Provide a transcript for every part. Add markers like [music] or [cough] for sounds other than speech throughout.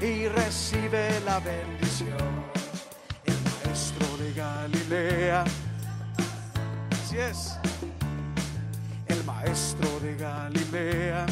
y recibe la bendición. El maestro de Galilea, así es el maestro de Galilea.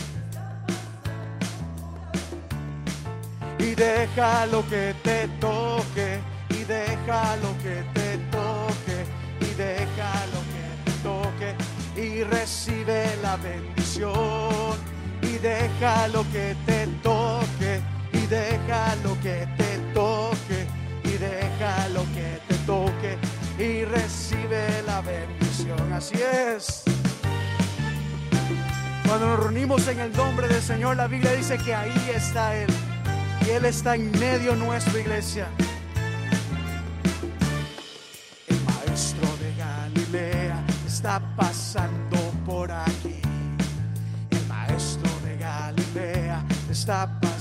Y deja lo que te toque, y deja lo que te toque, y deja lo que te toque, y recibe la bendición. Y deja lo que te toque, y deja lo que te toque, y deja lo que te toque, y recibe la bendición. Así es. Cuando nos reunimos en el nombre del Señor, la Biblia dice que ahí está Él. Y Él está en medio nuestra iglesia. El maestro de Galilea está pasando por aquí. El maestro de Galilea está pasando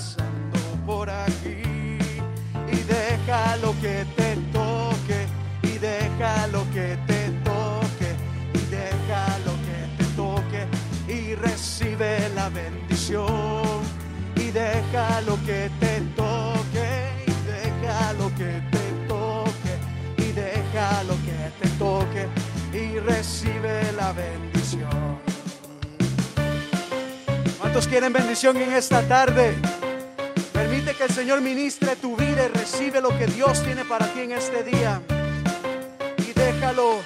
Y deja lo que te toque. Y deja lo que te toque. Y deja lo que te toque y recibe la bendición. Y deja lo que te toque, y deja lo que te toque, y deja lo que te toque, y recibe la bendición. ¿Cuántos quieren bendición en esta tarde? Que el Señor ministre tu vida y recibe lo que Dios tiene para ti en este día. Y déjalo,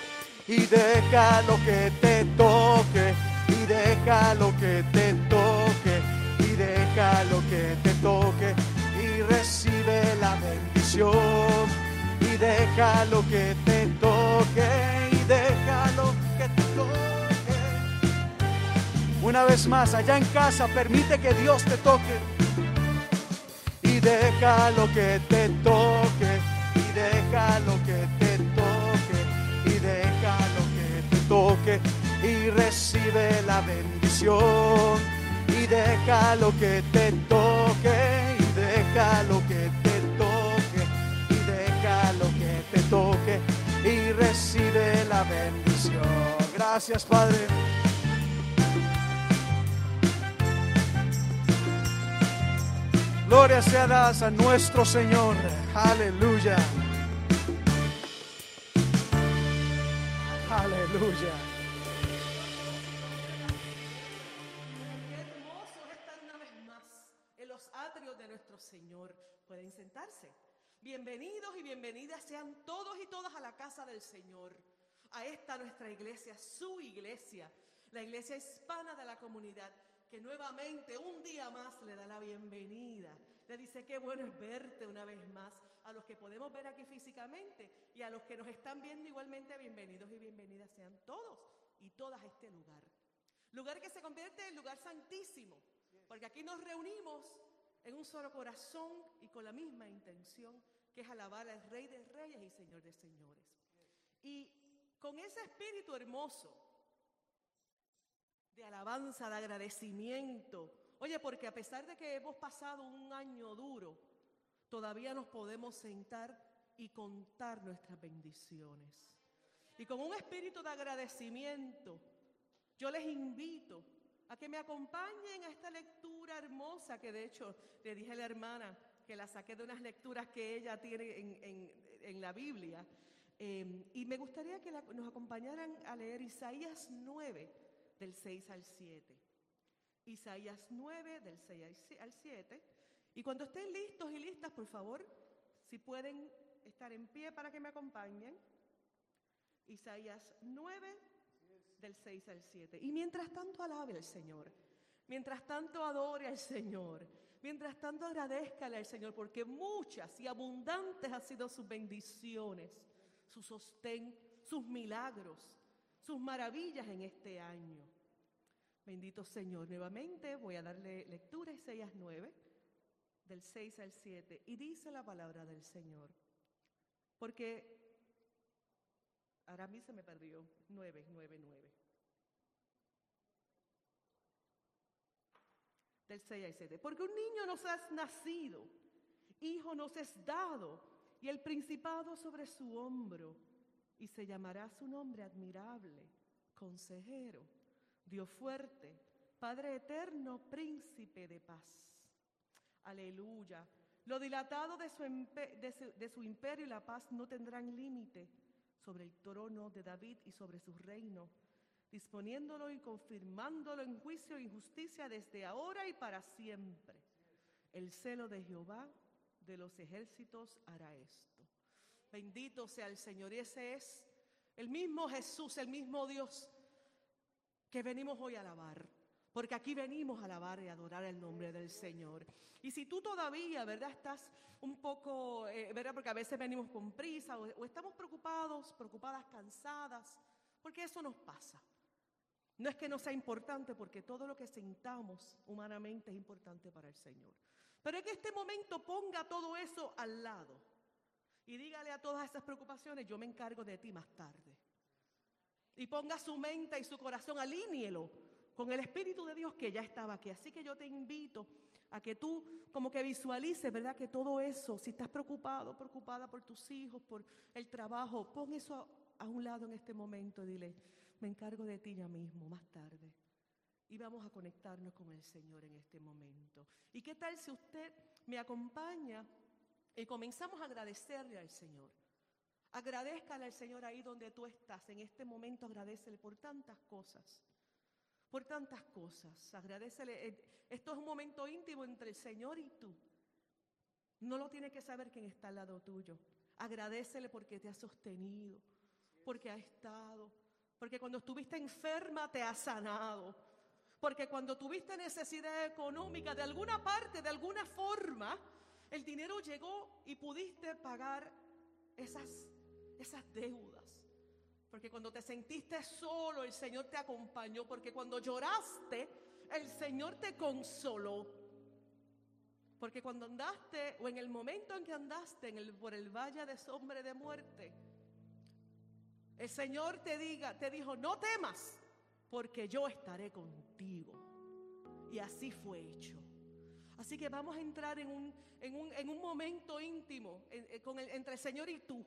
y deja lo que te toque y deja lo que te toque, y deja lo que te toque, y recibe la bendición, y deja lo que te toque, y deja lo que te toque. Una vez más, allá en casa, permite que Dios te toque, deja lo que te toque, y deja lo que te toque, y deja lo que te toque y recibe la bendición. Y deja lo que te toque, y deja lo que te toque, y deja lo que te toque, y recibe la bendición. Gracias, Padre. Gloria sea dadas a nuestro Señor. Aleluya. Aleluya. Qué hermoso es estar una vez más en los atrios de nuestro Señor. Pueden sentarse. Bienvenidos y bienvenidas sean todos y todas a la casa del Señor. A esta nuestra iglesia, su iglesia, la iglesia hispana de la comunidad, que nuevamente un día más le da la bienvenida. Le dice qué bueno es verte una vez más. A los que podemos ver aquí físicamente y a los que nos están viendo igualmente, bienvenidos y bienvenidas sean todos y todas a este lugar. Lugar que se convierte en lugar santísimo, porque aquí nos reunimos en un solo corazón y con la misma intención, que es alabar al Rey de Reyes y Señor de Señores. Y con ese espíritu hermoso de alabanza, de agradecimiento, oye, porque a pesar de que hemos pasado un año duro, todavía nos podemos sentar y contar nuestras bendiciones. Y con un espíritu de agradecimiento, yo les invito a que me acompañen a esta lectura hermosa que de hecho le dije a la hermana que la saqué de unas lecturas que ella tiene en, en- la Biblia. Eh, y me gustaría que nos acompañaran a leer Isaías 9, del 6 al 7. Isaías 9, del 6 al si- al 7. Y cuando estén listos y listas, por favor, si pueden estar en pie para que me acompañen. Isaías 9, del 6 al 7. Y mientras tanto alabe al Señor, mientras tanto adore al Señor, mientras tanto agradezcale al Señor, porque muchas y abundantes han sido sus bendiciones, su sostén, sus milagros, sus maravillas en este año. Bendito Señor, nuevamente voy a darle lectura Isaías 9, del 6 al 7, y dice la palabra del Señor. Porque ahora a mí se me perdió. 9, 9, 9. Del 6 al 7. Porque un niño nos ha nacido, hijo nos es dado, y el principado sobre su hombro, y se llamará su nombre admirable, consejero, Dios fuerte, Padre eterno, príncipe de paz. Aleluya. Lo dilatado de su, de su, imperio y la paz no tendrán límite sobre el trono de David y sobre su reino, disponiéndolo y confirmándolo en juicio y justicia desde ahora y para siempre. El celo de Jehová de los ejércitos hará esto. Bendito sea el Señor. Y ese es el mismo Jesús, el mismo Dios que venimos hoy a alabar. Porque aquí venimos a alabar y adorar el nombre del Señor. Y si tú todavía, ¿verdad? Estás un poco, eh, ¿verdad? Porque a veces venimos con prisa o, estamos preocupados, preocupadas, cansadas, porque eso nos pasa. No es que no sea importante, porque todo lo que sintamos humanamente es importante para el Señor. Pero en este momento ponga todo eso al lado y dígale a todas esas preocupaciones, yo me encargo de ti más tarde. Y ponga su mente y su corazón, alíñelo con el Espíritu de Dios que ya estaba aquí. Así que yo te invito a que tú como que visualices, ¿verdad? Que todo eso, si estás preocupado, preocupada por tus hijos, por el trabajo, pon eso a, un lado en este momento y dile, me encargo de ti ya mismo, más tarde. Y vamos a conectarnos con el Señor en este momento. ¿Y qué tal si usted me acompaña y comenzamos a agradecerle al Señor? Agradezcale al Señor ahí donde tú estás. En este momento agradecele por tantas cosas por tantas cosas. Agradecele. Eh, esto es un momento íntimo entre el Señor y tú. No lo tiene que saber quien está al lado tuyo. Agradecele porque te ha sostenido, porque ha estado, porque cuando estuviste enferma te ha sanado, porque cuando tuviste necesidad económica de alguna parte, de alguna forma, el dinero llegó y pudiste pagar esas, esas deudas. Porque cuando te sentiste solo, el Señor te acompañó. Porque cuando lloraste, el Señor te consoló. Porque cuando andaste, o en el momento en que andaste en el, por el valle de sombra de muerte, el Señor te diga, te dijo, no temas, porque yo estaré contigo. Y así fue hecho. Así que vamos a entrar en un, en un, momento íntimo con entre el Señor y tú.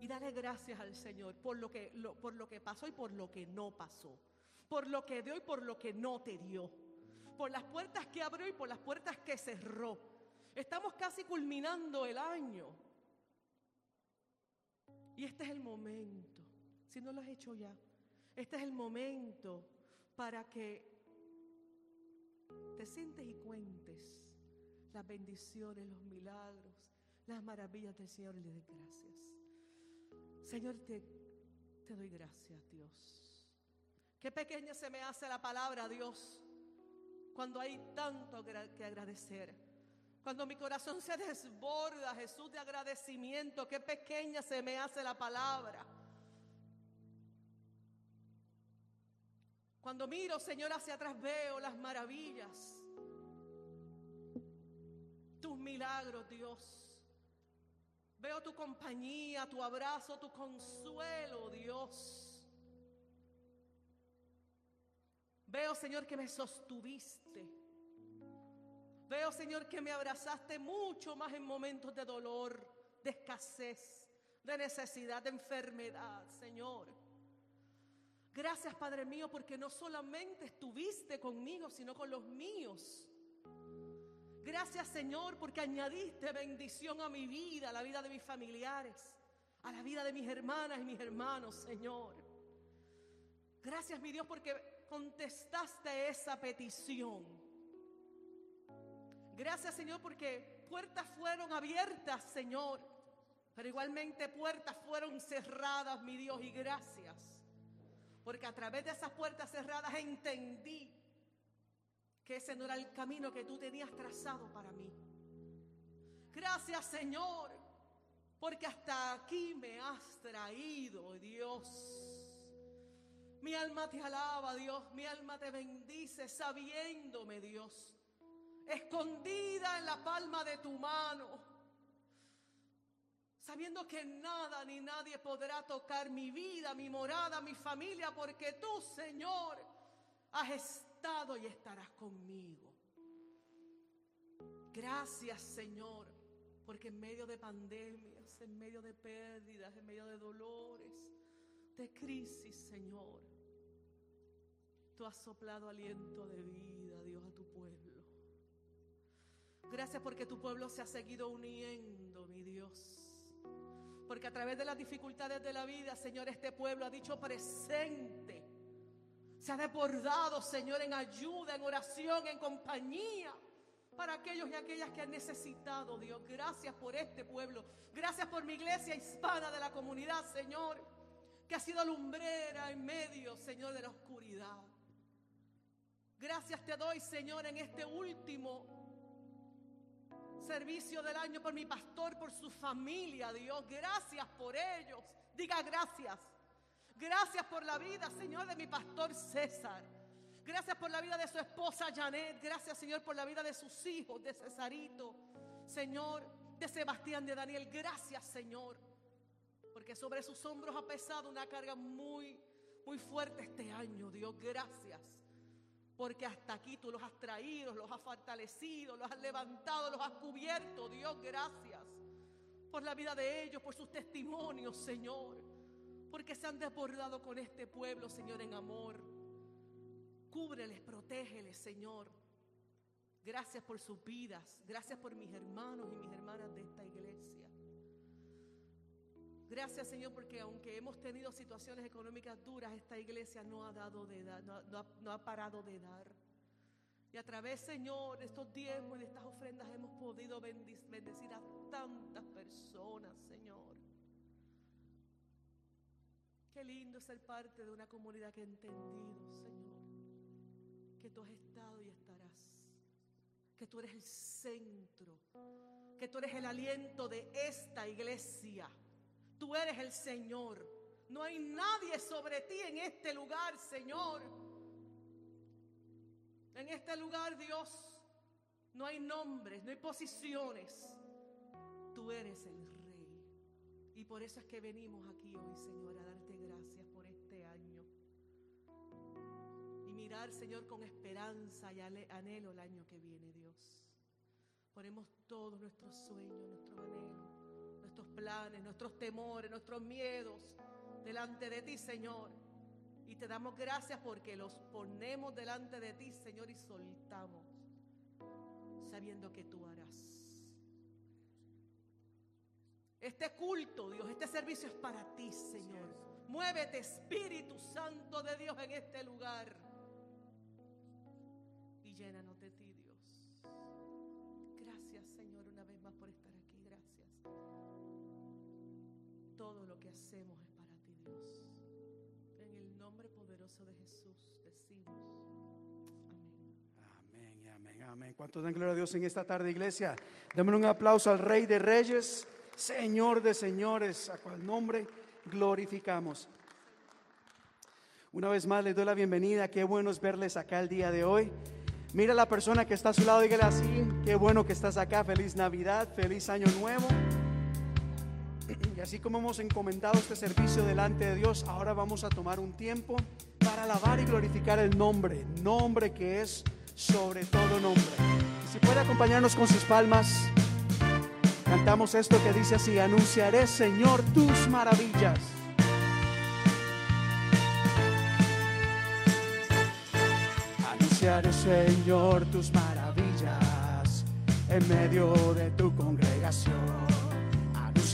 Y dale gracias al Señor por lo, que, por lo que pasó y por lo que no pasó. Por lo que dio y por lo que no te dio. Por las puertas que abrió y por las puertas que cerró. Estamos casi culminando el año. Y este es el momento, si no lo has hecho ya, este es el momento para que te sientes y cuentes las bendiciones, los milagros, las maravillas del Señor y le des gracias. Señor, te, te doy gracias, Dios. Qué pequeña se me hace la palabra, Dios, cuando hay tanto que agradecer. Cuando mi corazón se desborda, Jesús, de agradecimiento, qué pequeña se me hace la palabra. Cuando miro, Señor, hacia atrás veo las maravillas, tus milagros, Dios. Veo tu compañía, tu abrazo, tu consuelo, Dios. Veo, Señor, que me sostuviste. Veo, Señor, que me abrazaste mucho más en momentos de dolor, de escasez, de necesidad, de enfermedad, Señor. Gracias, Padre mío, porque no solamente estuviste conmigo, sino con los míos. Gracias Señor porque añadiste bendición a mi vida, a la vida de mis familiares, a la vida de mis hermanas y mis hermanos, Señor. Gracias mi Dios porque contestaste esa petición. Gracias Señor porque puertas fueron abiertas, Señor, pero igualmente puertas fueron cerradas, mi Dios, y gracias. Porque a través de esas puertas cerradas entendí que ese no era el camino que tú tenías trazado para mí. Gracias Señor, porque hasta aquí me has traído, Dios. Mi alma te alaba, Dios, mi alma te bendice, sabiéndome, Dios, escondida en la palma de tu mano, sabiendo que nada ni nadie podrá tocar mi vida, mi morada, mi familia, porque tú, Señor, has estado y estarás conmigo. Gracias, Señor, porque en medio de pandemias, en medio de pérdidas, en medio de dolores, de crisis, Señor, tú has soplado aliento de vida, Dios, a tu pueblo. Gracias porque tu pueblo se ha seguido uniendo, mi Dios. Porque a través de las dificultades de la vida, Señor, este pueblo ha dicho presente. Se ha desbordado, Señor, en ayuda, en oración, en compañía. Para aquellos y aquellas que han necesitado, Dios. Gracias por este pueblo. Gracias por mi iglesia hispana de la comunidad, Señor. Que ha sido lumbrera en medio, Señor, de la oscuridad. Gracias te doy, Señor, en este último servicio del año por mi pastor, por su familia, Dios. Gracias por ellos. Diga gracias. Gracias por la vida, Señor, de mi pastor César. Gracias por la vida de su esposa Janet. Gracias, Señor, por la vida de sus hijos, de Cesarito. Señor, de Sebastián, de Daniel. Gracias, Señor. Porque sobre sus hombros ha pesado una carga muy, muy fuerte este año, Dios. Gracias. Porque hasta aquí tú los has traído, los has fortalecido, los has levantado, los has cubierto. Dios, gracias por la vida de ellos, por sus testimonios, Señor. Porque se han desbordado con este pueblo, Señor, en amor. Cúbreles, protégeles, Señor. Gracias por sus vidas. Gracias por mis hermanos y mis hermanas de esta iglesia. Gracias Señor porque aunque hemos tenido situaciones económicas duras, esta iglesia no ha dado de dar, no, ha, parado de dar. Y a través, Señor, de estos diezmos y estas ofrendas hemos podido bendecir a tantas personas, Señor. Qué lindo ser parte de una comunidad que ha entendido, Señor, que tú has estado y estarás. Que tú eres el centro, que tú eres el aliento de esta iglesia. Tú eres el Señor. No hay nadie sobre ti en este lugar, Señor. En este lugar, Dios, no hay nombres, no hay posiciones. Tú eres el Rey. Y por eso es que venimos aquí hoy, Señor, a darte gracias por este año. Y mirar, Señor, con esperanza y anhelo el año que viene, Dios. Ponemos todos nuestros sueños, nuestros anhelos nuestros planes, nuestros temores, nuestros miedos delante de ti, Señor. Y te damos gracias porque los ponemos delante de ti, Señor, y soltamos, sabiendo que tú harás. Este culto, Dios, este servicio es para ti, Señor. Muévete, Espíritu Santo de Dios, en este lugar. Y llénanos Hacemos es para ti, Dios. En el nombre poderoso de Jesús decimos. Amén. Amén, amén, amén. ¿Cuántos dan gloria a Dios en esta tarde, iglesia? Démosle un aplauso al Rey de Reyes, Señor de Señores, a cual nombre glorificamos. Una vez más les doy la bienvenida. Qué bueno es verles acá el día de hoy. Mira a la persona que está a su lado, dígale así, qué bueno que estás acá, feliz Navidad, feliz Año Nuevo. Y así como hemos encomendado este servicio delante de Dios, ahora vamos a tomar un tiempo para alabar y glorificar el nombre, nombre que es sobre todo nombre. Y si puede acompañarnos con sus palmas, cantamos esto que dice así, anunciaré Señor tus maravillas. Anunciaré Señor tus maravillas en medio de tu congregación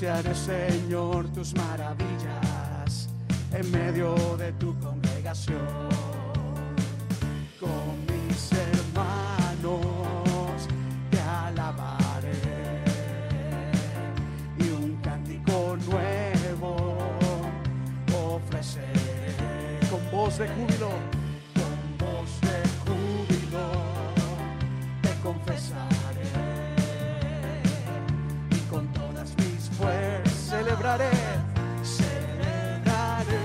anunciaré, Señor, tus maravillas en medio de tu congregación. Con mis hermanos te alabaré y un cántico nuevo ofreceré con voz de júbilo, con voz de júbilo te confesaré. Celebraré, celebraré.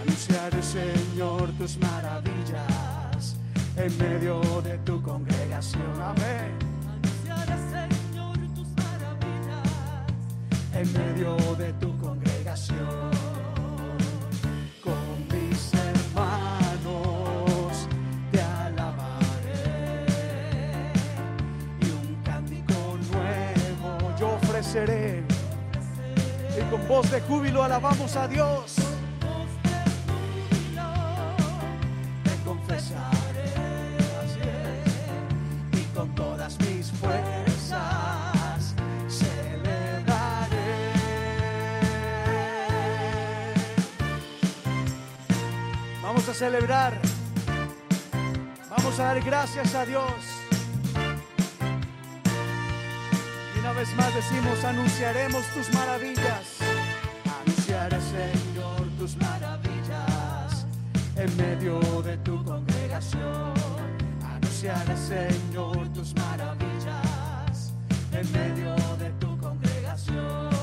Anunciaré, Señor, tus maravillas en medio de tu congregación. Amén. Anunciaré, Señor, tus maravillas en medio de tu ofreceré. Y con voz de júbilo alabamos a Dios. Te confesaré, y con todas mis fuerzas celebraré. Vamos a celebrar, vamos a dar gracias a Dios. Vez más decimos, anunciaremos tus maravillas. Anunciaré, Señor, tus maravillas en medio de tu congregación. Anunciaré, Señor, tus maravillas en medio de tu congregación.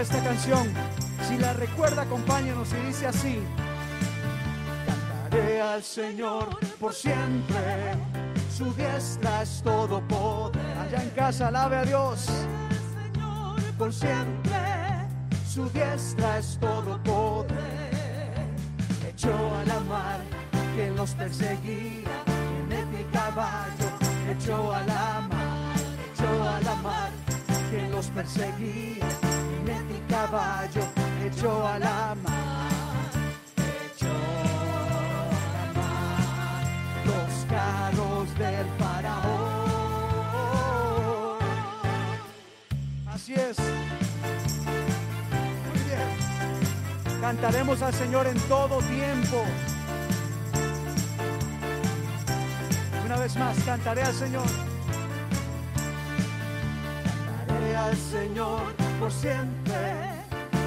Esta canción, si la recuerda, acompáñanos y dice así. Cantaré al Señor por siempre, su diestra es todo poder. Allá en casa, alabe a Dios. Por siempre, su diestra es todo poder. Echó a la mar que los perseguía, jinete y caballo, echó a la mar, echó a la mar los perseguía, jinete y caballo, echó a la mar, echó a la mar los carros del faraón. Así es. Muy bien. Cantaremos al Señor en todo tiempo. Una vez más, cantaré al Señor. Al Señor por siempre.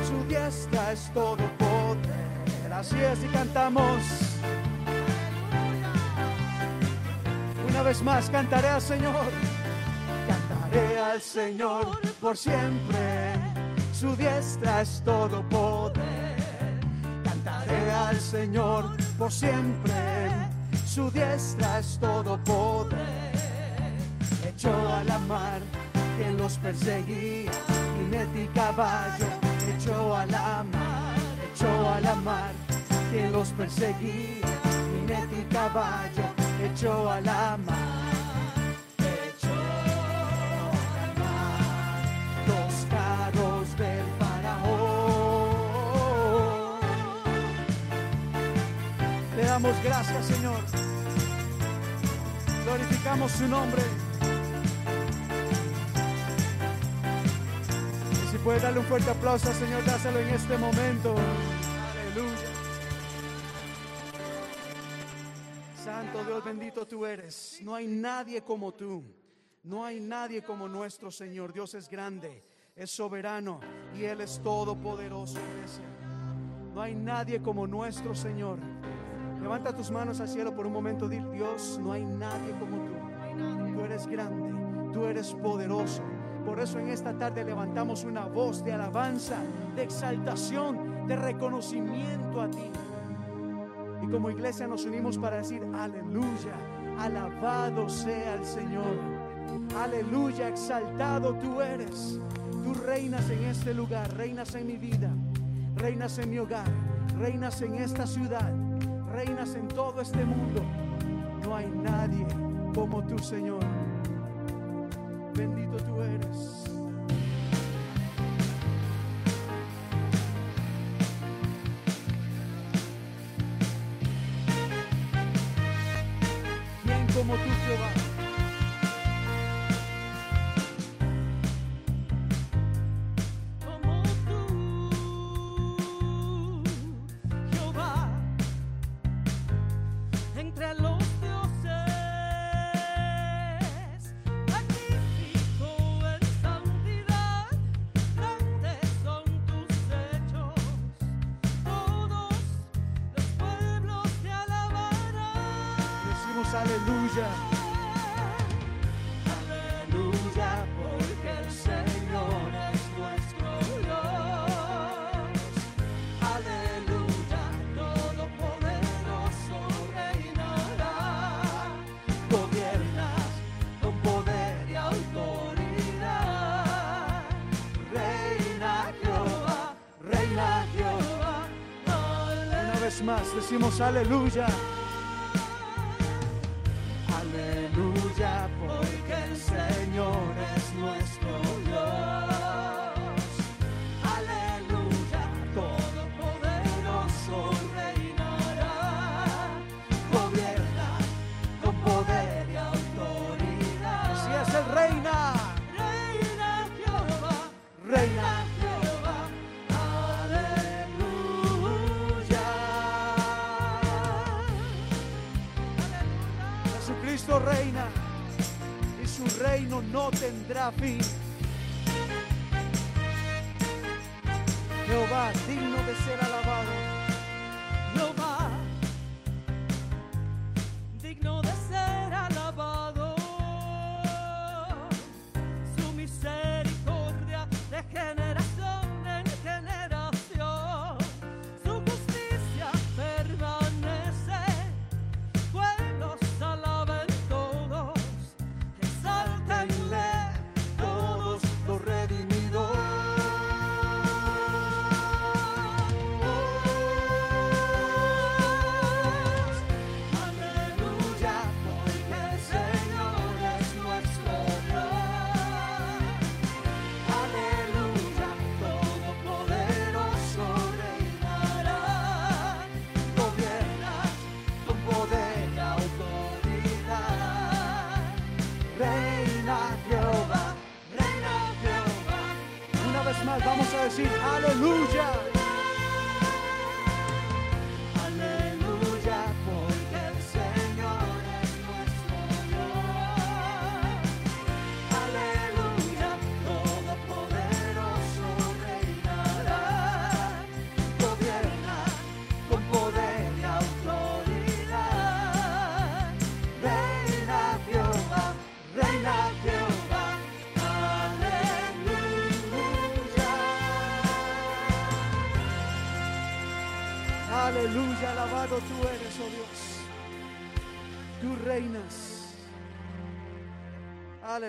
Su diestra es todo poder. Así es, y cantamos. Una vez más, cantaré al Señor. Cantaré al Señor por siempre. Su diestra es todo poder. Cantaré al Señor por siempre. Su diestra es todo poder. Echó a la mar quien los perseguía. Jinete y caballo. Echó a la mar. Echó a la mar quien los perseguía. Jinete y caballo. Echó a la mar. Echó a la mar los carros del faraón. Le damos gracias, Señor. Glorificamos su nombre. Y si puede darle un fuerte aplauso al Señor, dáselo en este momento. Aleluya. Santo Dios bendito tú eres. No hay nadie como tú. No hay nadie como nuestro Señor. Dios es grande, es soberano y Él es todopoderoso. iglesia. No hay nadie como nuestro Señor. Levanta tus manos al cielo por un momento. Di, Dios, no hay nadie como tú. Tú eres grande, tú eres poderoso. Por eso en esta tarde levantamos una voz de alabanza, de exaltación, de reconocimiento a ti. Y como iglesia nos unimos para decir, aleluya, alabado sea el Señor. Aleluya, exaltado tú eres. Tú reinas en este lugar, reinas en mi vida, reinas en mi hogar, reinas en esta ciudad, reinas en todo este mundo. No hay nadie como tú, Señor. Bendito tú eres. aleluya. Brasil.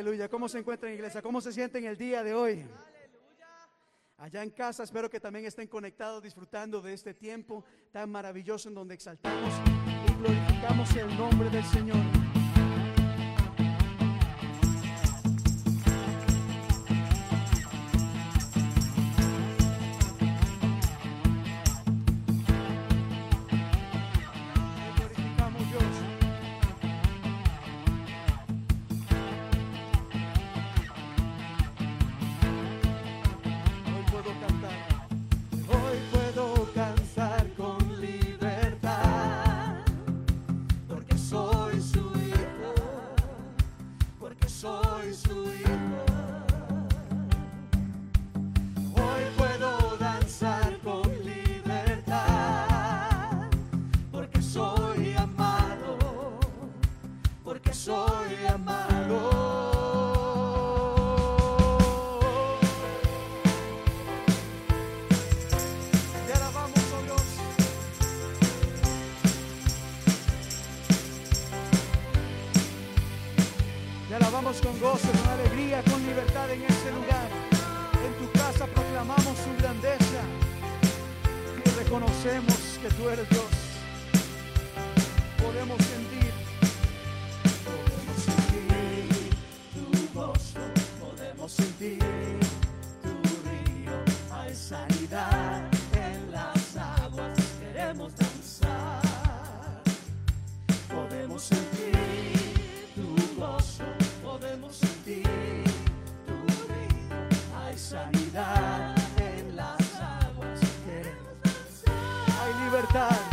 Aleluya. ¿Cómo se encuentran, iglesia? ¿Cómo se sienten el día de hoy? Allá en casa, espero que también estén conectados disfrutando de este tiempo tan maravilloso en donde exaltamos y glorificamos el nombre del Señor. con gozo, con alegría, con libertad en este lugar. En tu casa proclamamos su grandeza y reconocemos que tú eres Dios. Podemos sentir, podemos sentir tu gozo, podemos sentir tu río. Hay sanidad en las aguas, queremos danzar, podemos sentir. libertad.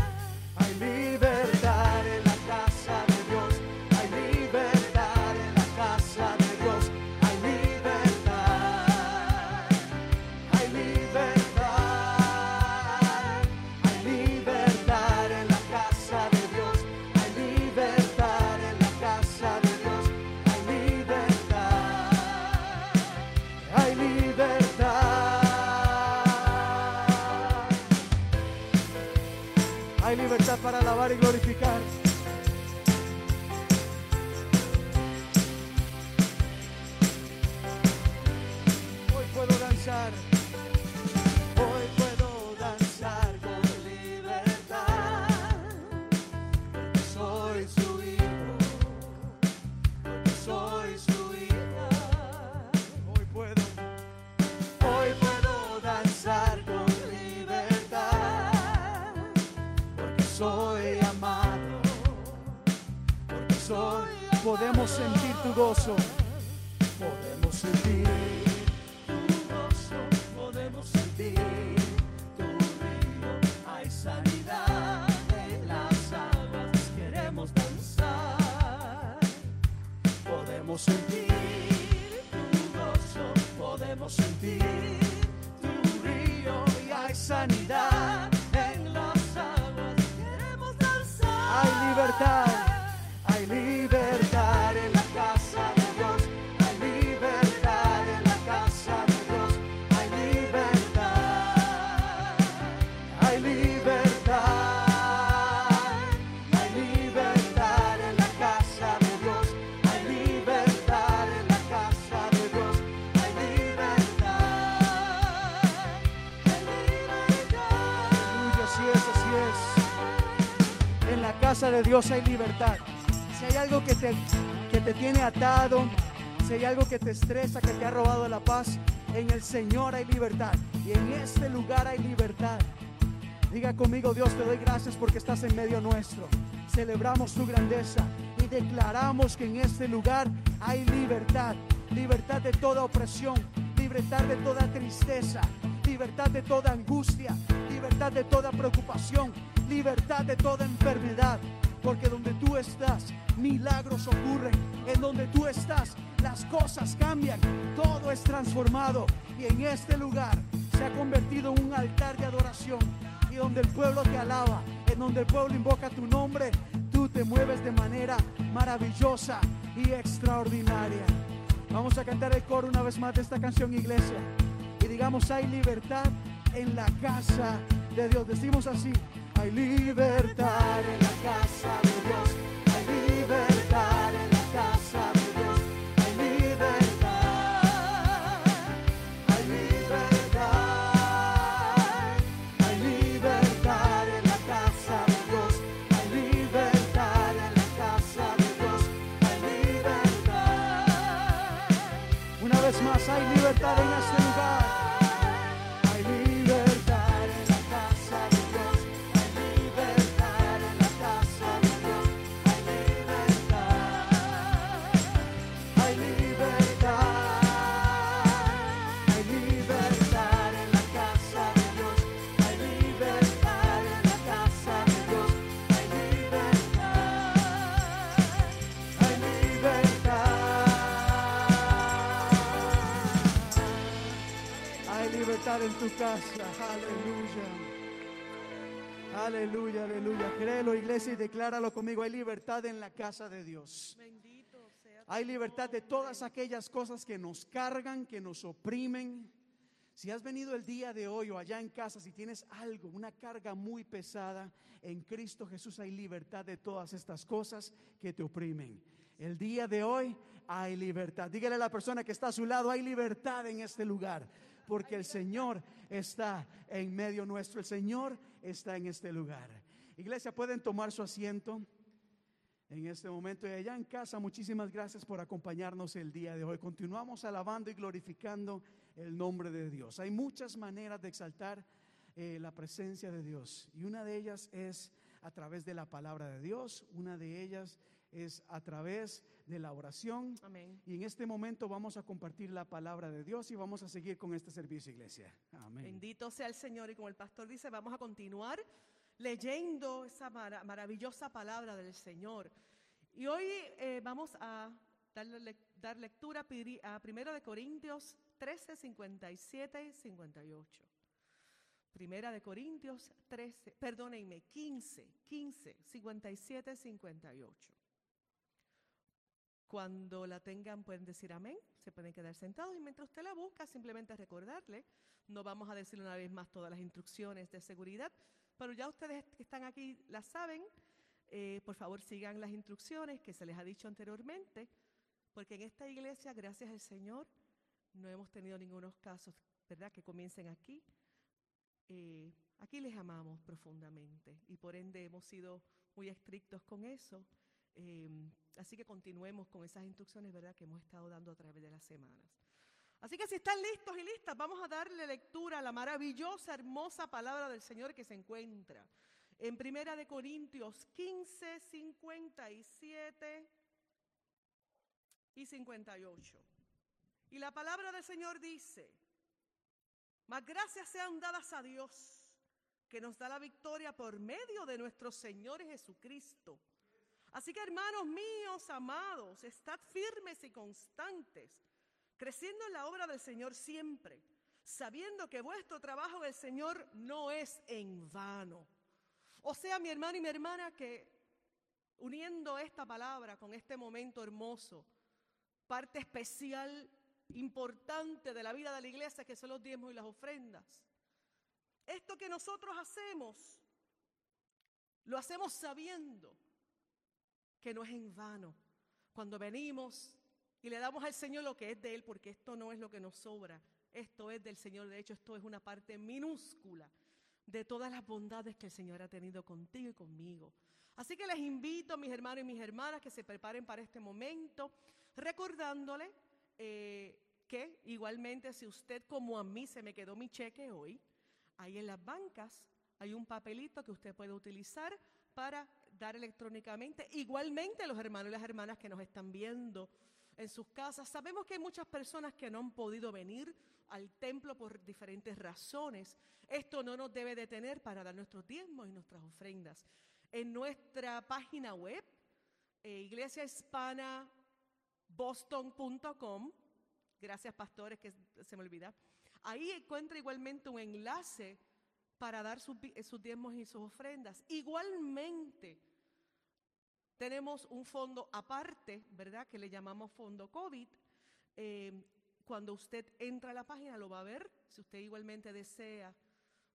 Para alabar y glorificar. Hoy puedo danzar. Sentir de Dios hay libertad. Si hay algo que te, que te tiene atado, si hay algo que te estresa, que te ha robado la paz, en el Señor hay libertad. Y en este lugar hay libertad. Diga conmigo, Dios, te doy gracias porque estás en medio nuestro. Celebramos tu grandeza y declaramos que en este lugar hay libertad. Libertad de toda opresión, libertad de toda tristeza, libertad de toda angustia, libertad de toda preocupación, libertad de toda Porque donde tú estás, milagros ocurren. En donde tú estás, las cosas cambian. Todo es transformado. Y en este lugar se ha convertido en un altar de adoración. Y donde el pueblo te alaba, en donde el pueblo invoca tu nombre, tú te mueves de manera maravillosa y extraordinaria. Vamos a cantar el coro una vez más de esta canción, iglesia. Y digamos, hay libertad en la casa de Dios. Decimos así, hay libertad en la casa de Dios. Hay libertad en la casa de Dios. Hay libertad. Hay libertad. Hay libertad en la casa de Dios. Hay libertad en la casa de Dios. Hay libertad. Una vez más, hay libertad en este lugar. En tu casa. Aleluya. Aleluya, aleluya. Créelo, iglesia, y decláralo conmigo. Hay libertad en la casa de Dios. Bendito sea tu Hay libertad de todas aquellas cosas que nos cargan, que nos oprimen. Si has venido el día de hoy o allá en casa, si tienes algo, una carga muy pesada, en Cristo Jesús hay libertad de todas estas cosas que te oprimen. El día de hoy hay libertad. Dígale a la persona que está a su lado, hay libertad en este lugar, porque el Señor está en medio nuestro, el Señor está en este lugar. Iglesia, pueden tomar su asiento en este momento. Y allá en casa, muchísimas gracias por acompañarnos el día de hoy. Continuamos alabando y glorificando el nombre de Dios. Hay muchas maneras de exaltar eh, la presencia de Dios y una de ellas es a través de la palabra de Dios, una de ellas es a través de la oración. Amén. Y en este momento vamos a compartir la palabra de Dios y vamos a seguir con este servicio, iglesia. Amén. Bendito sea el Señor. Y como el pastor dice, vamos a continuar leyendo esa mara- maravillosa palabra del Señor. Y hoy eh, vamos a dar lectura a 1 de Corintios 13, 57 y 58. Primera de Corintios 13, perdónenme, 15, 15, 57, 58. Cuando la tengan pueden decir amén, se pueden quedar sentados y mientras usted la busca simplemente recordarle, no vamos a decir una vez más todas las instrucciones de seguridad, Pero ya ustedes que están aquí la saben. Eh, por favor, sigan las instrucciones que se les ha dicho anteriormente, porque en esta iglesia, gracias al Señor, no hemos tenido ningunos casos, ¿verdad?, que comiencen aquí. Eh, aquí les amamos profundamente y por ende hemos sido muy estrictos con eso. Em, así que continuemos con esas instrucciones, ¿verdad?, que hemos estado dando a través de las semanas. Así que si están listos y listas, vamos a darle lectura a la maravillosa, hermosa palabra del Señor que se encuentra en Primera de Corintios 15, 57 y 58. Y la palabra del Señor dice, mas gracias sean dadas a Dios, que nos da la victoria por medio de nuestro Señor Jesucristo. Así que hermanos míos, amados, estad firmes y constantes, creciendo en la obra del Señor siempre, sabiendo que vuestro trabajo en el Señor no es en vano. O sea, mi hermano y mi hermana, que uniendo esta palabra con este momento hermoso, parte especial, importante de la vida de la iglesia, que son los diezmos y las ofrendas. Esto que nosotros hacemos, lo hacemos sabiendo que no es en vano. Cuando venimos y le damos al Señor lo que es de Él, porque esto no es lo que nos sobra, esto es del Señor. De hecho, esto es una parte minúscula de todas las bondades que el Señor ha tenido contigo y conmigo. Así que les invito, mis hermanos y mis hermanas, que se preparen para este momento, recordándole eh, que igualmente si usted como a mí se me quedó mi cheque hoy, ahí en las bancas hay un papelito que usted puede utilizar para dar electrónicamente. Igualmente los hermanos y las hermanas que nos están viendo en sus casas, sabemos que hay muchas personas que no han podido venir al templo por diferentes razones. Esto no nos debe detener para dar nuestros diezmos y nuestras ofrendas. En nuestra página web, eh, iglesiahispanaboston.com, gracias pastores que se me olvida, ahí encuentra igualmente un enlace para dar sus, sus diezmos y sus ofrendas. Igualmente, tenemos un fondo aparte, ¿verdad? Que le llamamos fondo COVID. Eh, cuando usted entra a la página lo va a ver. Si usted igualmente desea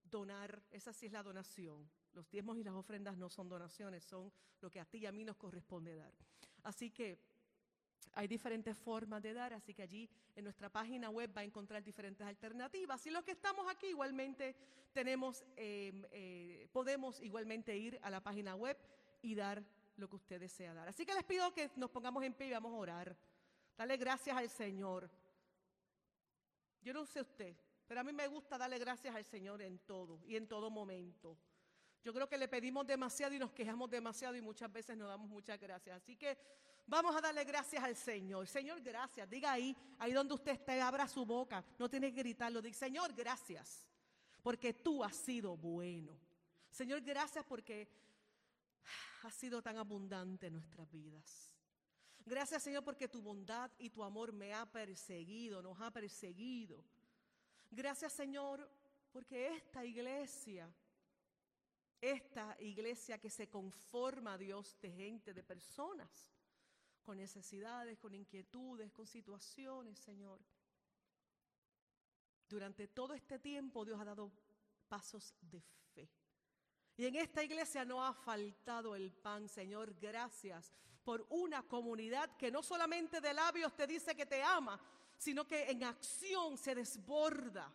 donar, esa sí es la donación. Los diezmos y las ofrendas no son donaciones, son lo que a ti y a mí nos corresponde dar. Así que hay diferentes formas de dar, así que allí en nuestra página web va a encontrar diferentes alternativas. Y los que estamos aquí igualmente tenemos, em, eh, podemos igualmente ir a la página web y dar lo que usted desea dar. Así que les pido que nos pongamos en pie y vamos a orar. Dale gracias al Señor. Yo no sé usted, pero a mí me gusta darle gracias al Señor en todo y en todo momento. Yo creo que le pedimos demasiado y nos quejamos demasiado y muchas veces nos damos muchas gracias. Así que vamos a darle gracias al Señor. Señor, gracias. Diga ahí, ahí donde usted esté, abra su boca. No tiene que gritarlo. Diga, Señor, gracias. Porque tú has sido bueno. Señor, gracias porque has sido tan abundante en nuestras vidas. Gracias Señor porque tu bondad y tu amor me ha perseguido, nos ha perseguido. Gracias Señor porque esta iglesia, esta iglesia que se conforma a Dios de gente, de personas, con necesidades, con inquietudes, con situaciones, Señor. Durante todo este tiempo Dios ha dado pasos de fe. Y en esta iglesia no ha faltado el pan, Señor. Gracias por una comunidad que no solamente de labios te dice que te ama, sino que en acción se desborda.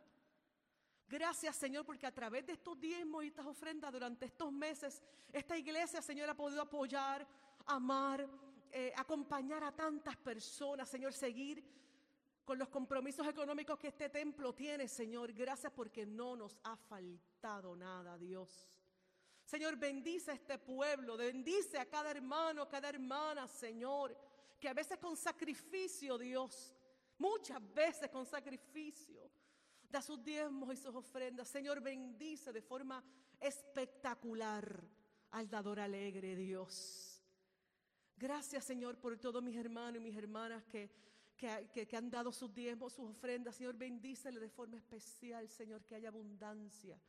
Gracias, Señor, porque a través de estos diezmos y estas ofrendas durante estos meses, esta iglesia, Señor, ha podido apoyar, amar, eh, acompañar a tantas personas, Señor, seguir con los compromisos económicos que este templo tiene, Señor. Gracias porque no nos ha faltado nada, Dios. Señor, bendice a este pueblo, bendice a cada hermano, cada hermana, Señor, que a veces con sacrificio, Dios, muchas veces con sacrificio, da sus diezmos y sus ofrendas. Señor, bendice de forma espectacular al dador alegre, Dios. Gracias, Señor, por todos mis hermanos y mis hermanas que, que, han dado sus diezmos, sus ofrendas. Señor, bendícele de forma especial, Señor, que haya abundancia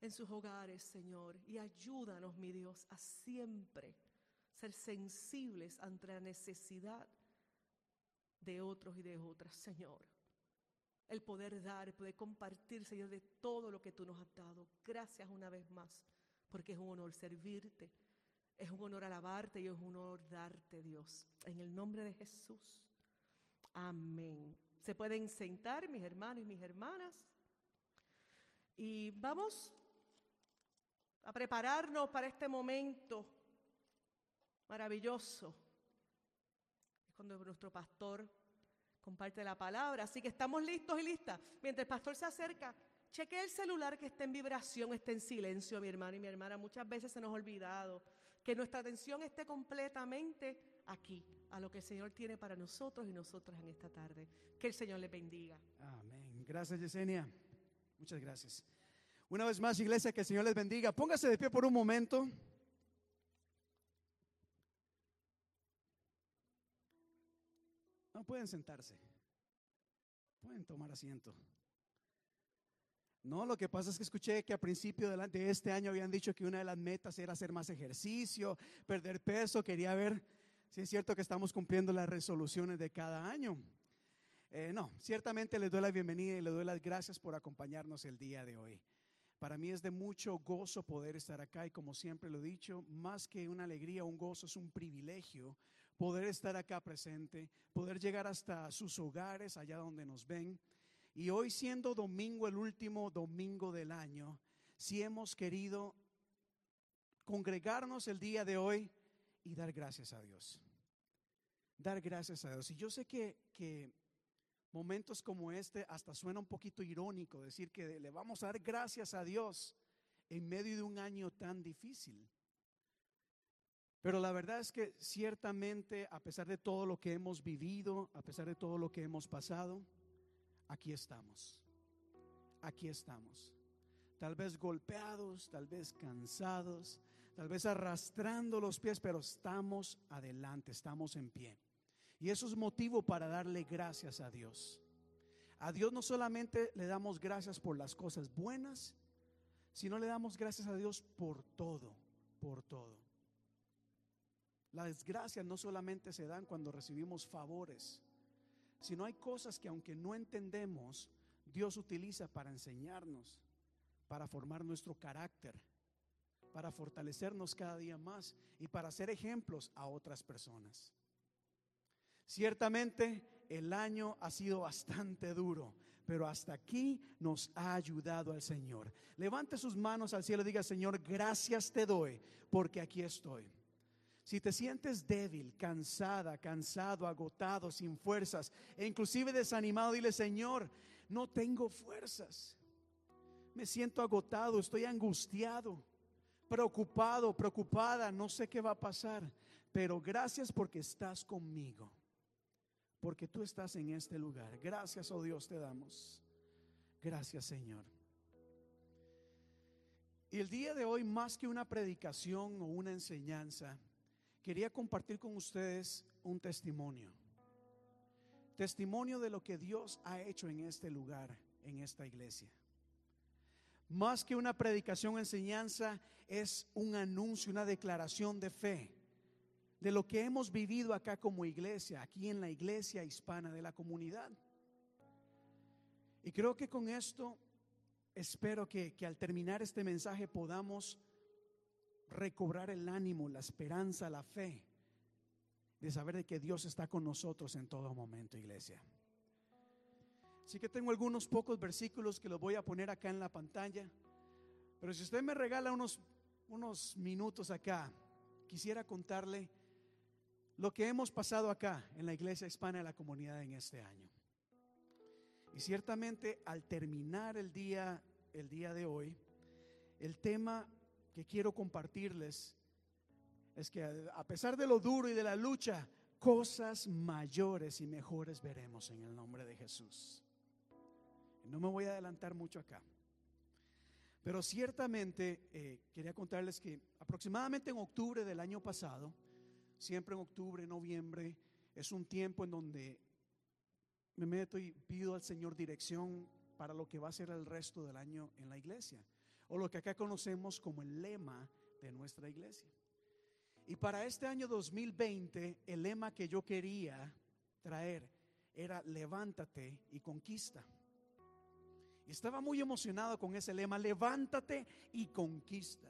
en sus hogares, Señor. Y ayúdanos, mi Dios, a siempre ser sensibles ante la necesidad de otros y de otras, Señor. El poder dar, el poder compartir, Señor, de todo lo que tú nos has dado. Gracias una vez más porque es un honor servirte, es un honor alabarte y es un honor darte, Dios. En el nombre de Jesús. Amén. Se pueden sentar, mis hermanos y mis hermanas. Y vamos a prepararnos para este momento maravilloso. Es cuando nuestro pastor comparte la palabra. Así que estamos listos y listas. Mientras el pastor se acerca, cheque el celular que esté en vibración, esté en silencio, mi hermano y mi hermana. Muchas veces se nos ha olvidado que nuestra atención esté completamente aquí, a lo que el Señor tiene para nosotros y nosotras en esta tarde. Que el Señor les bendiga. Amén. Gracias, Yesenia. Muchas gracias. Una vez más, iglesia, que el Señor les bendiga. Póngase de pie por un momento. No pueden sentarse. Pueden tomar asiento. No, lo que pasa es que escuché que a principio de este año habían dicho que una de las metas era hacer más ejercicio, perder peso. Quería ver si es cierto que estamos cumpliendo las resoluciones de cada año. Eh, no, ciertamente les doy la bienvenida y les doy las gracias por acompañarnos el día de hoy. Para mí es de mucho gozo poder estar acá y como siempre lo he dicho, más que una alegría, un gozo, es un privilegio poder estar acá presente, poder llegar hasta sus hogares, allá donde nos ven. Y hoy siendo domingo, el último domingo del año, si hemos querido congregarnos el día de hoy y dar gracias a Dios. Dar gracias a Dios. Y yo sé que, que momentos como este hasta suena un poquito irónico decir que le vamos a dar gracias a Dios en medio de un año tan difícil. Pero la verdad es que ciertamente, a pesar de todo lo que hemos vivido, a pesar de todo lo que hemos pasado, aquí estamos. Aquí estamos. Tal vez golpeados, tal vez cansados, tal vez arrastrando los pies, pero estamos adelante, estamos en pie. Y eso es motivo para darle gracias a Dios. A Dios no solamente le damos gracias por las cosas buenas, sino le damos gracias a Dios por todo, por todo. Las gracias no solamente se dan cuando recibimos favores, sino hay cosas que aunque no entendemos, Dios utiliza para enseñarnos, para formar nuestro carácter, para fortalecernos cada día más y para ser ejemplos a otras personas. Ciertamente el año ha sido bastante duro, pero hasta aquí nos ha ayudado el Señor. Levante sus manos al cielo y diga, Señor, gracias te doy porque aquí estoy. Si te sientes débil, cansada, cansado, agotado, sin fuerzas e inclusive desanimado, dile, Señor, no tengo fuerzas. Me siento agotado, estoy angustiado, preocupado, preocupada, no sé qué va a pasar, pero gracias porque estás conmigo porque tú estás en este lugar. Gracias, oh Dios, te damos. Gracias, Señor. Y el día de hoy, más que una predicación o una enseñanza, quería compartir con ustedes un testimonio. Testimonio de lo que Dios ha hecho en este lugar, en esta iglesia. Más que una predicación o enseñanza, es un anuncio, una declaración de fe de lo que hemos vivido acá como iglesia, aquí en la iglesia hispana de la comunidad. Y creo que con esto espero que, al terminar este mensaje podamos recobrar el ánimo, la esperanza, la fe de saber de que Dios está con nosotros en todo momento, iglesia. Así que tengo algunos pocos versículos que los voy a poner acá en la pantalla. Pero si usted me regala unos, unos minutos acá, quisiera contarle lo que hemos pasado acá en la iglesia hispana de la comunidad en este año. Y ciertamente al terminar el día, el día de hoy, el tema que quiero compartirles es que a pesar de lo duro y de la lucha, cosas mayores y mejores veremos en el nombre de Jesús. No me voy a adelantar mucho acá. Pero ciertamente eh, quería contarles que aproximadamente en octubre del año pasado, Siempre en octubre, noviembre, es un tiempo en donde me meto y pido al Señor dirección para lo que va a ser el resto del año en la iglesia, o lo que acá conocemos como el lema de nuestra iglesia. Y para este año 2020, el lema que yo quería traer era levántate y conquista. Y estaba muy emocionado con ese lema, levántate y conquista.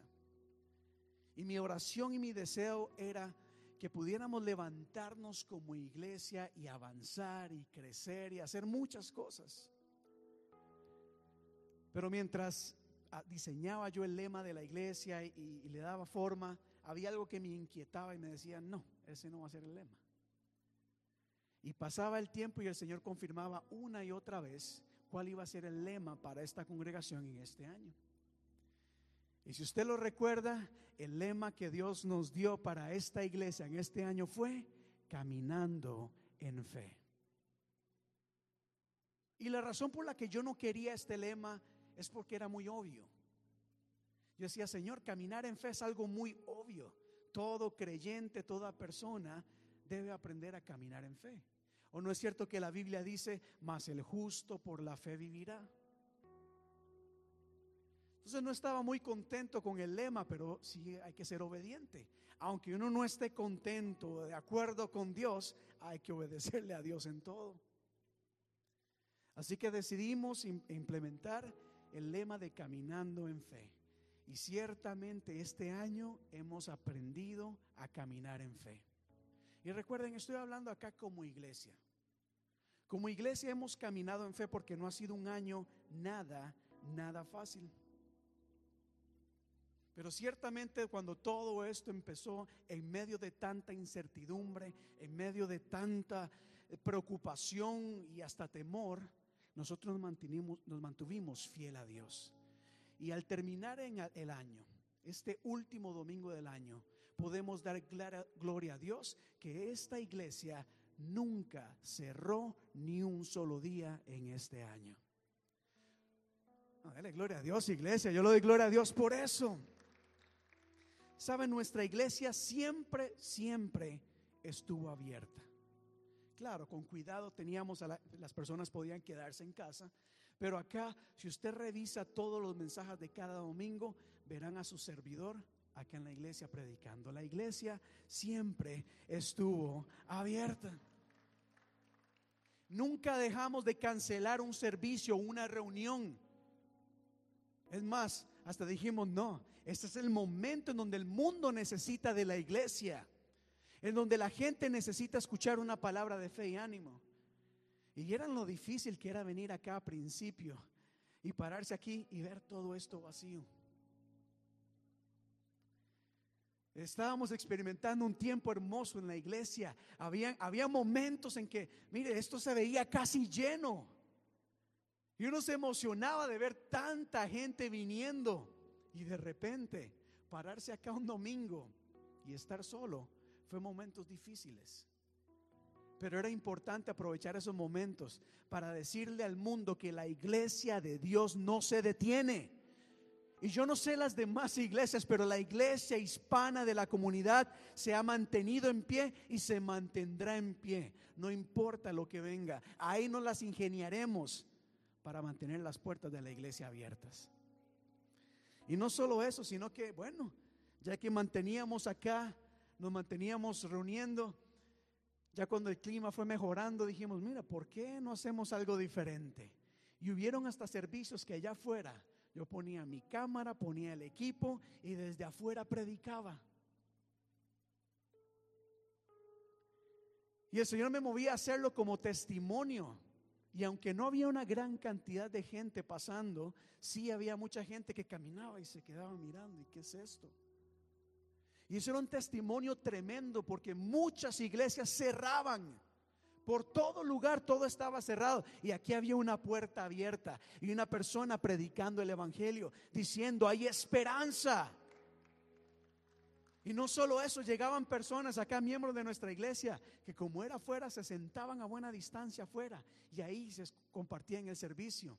Y mi oración y mi deseo era que pudiéramos levantarnos como iglesia y avanzar y crecer y hacer muchas cosas. Pero mientras diseñaba yo el lema de la iglesia y, le daba forma, había algo que me inquietaba y me decía, no, ese no va a ser el lema. Y pasaba el tiempo y el Señor confirmaba una y otra vez cuál iba a ser el lema para esta congregación en este año. Y si usted lo recuerda, el lema que Dios nos dio para esta iglesia en este año fue caminando en fe. Y la razón por la que yo no quería este lema es porque era muy obvio. Yo decía, Señor, caminar en fe es algo muy obvio. Todo creyente, toda persona debe aprender a caminar en fe. ¿O no es cierto que la Biblia dice, mas el justo por la fe vivirá? Entonces no estaba muy contento con el lema, pero sí hay que ser obediente. Aunque uno no esté contento, de acuerdo con Dios, hay que obedecerle a Dios en todo. Así que decidimos implementar el lema de caminando en fe. Y ciertamente este año hemos aprendido a caminar en fe. Y recuerden, estoy hablando acá como iglesia. Como iglesia hemos caminado en fe porque no ha sido un año nada, nada fácil. Pero ciertamente cuando todo esto empezó en medio de tanta incertidumbre, en medio de tanta preocupación y hasta temor, nosotros nos mantuvimos, fiel a Dios. Y al terminar en el año, este último domingo del año, podemos dar gloria a Dios que esta iglesia nunca cerró ni un solo día en este año. dale gloria a Dios, iglesia. Yo le doy gloria a Dios por eso. Saben, nuestra iglesia siempre, siempre estuvo abierta. Claro, con cuidado teníamos a las personas podían quedarse en casa, pero acá, si usted revisa todos los mensajes de cada domingo, verán a su servidor acá en la iglesia predicando. La iglesia siempre estuvo abierta. Nunca dejamos de cancelar un servicio, una reunión. Es más, hasta dijimos, no, este es el momento en donde el mundo necesita de la iglesia, en donde la gente necesita escuchar una palabra de fe y ánimo. Y era lo difícil que era venir acá a principio y pararse aquí y ver todo esto vacío. Estábamos experimentando un tiempo hermoso en la iglesia. Había, había momentos en que, mire, esto se veía casi lleno. Y uno se emocionaba de ver tanta gente viniendo. Y de repente, pararse acá un domingo y estar solo fue momentos difíciles. Pero era importante aprovechar esos momentos para decirle al mundo que la iglesia de Dios no se detiene. Y yo no sé las demás iglesias, pero la iglesia hispana de la comunidad se ha mantenido en pie y se mantendrá en pie. No importa lo que venga. Ahí nos las ingeniaremos para mantener las puertas de la iglesia abiertas. Y no solo eso, sino que, bueno, ya que manteníamos acá, nos manteníamos reuniendo, ya cuando el clima fue mejorando, dijimos, mira, ¿por qué no hacemos algo diferente? Y hubieron hasta servicios que allá afuera yo ponía mi cámara, ponía el equipo y desde afuera predicaba. Y el Señor me movía a hacerlo como testimonio. Y aunque no había una gran cantidad de gente pasando, sí había mucha gente que caminaba y se quedaba mirando. ¿Y qué es esto? Y eso era un testimonio tremendo porque muchas iglesias cerraban por todo lugar todo estaba cerrado y aquí había una puerta abierta y una persona predicando el Evangelio, diciendo, hay esperanza. Y no solo eso, llegaban personas acá, miembros de nuestra iglesia, que como era afuera, se sentaban a buena distancia afuera y ahí se compartían el servicio.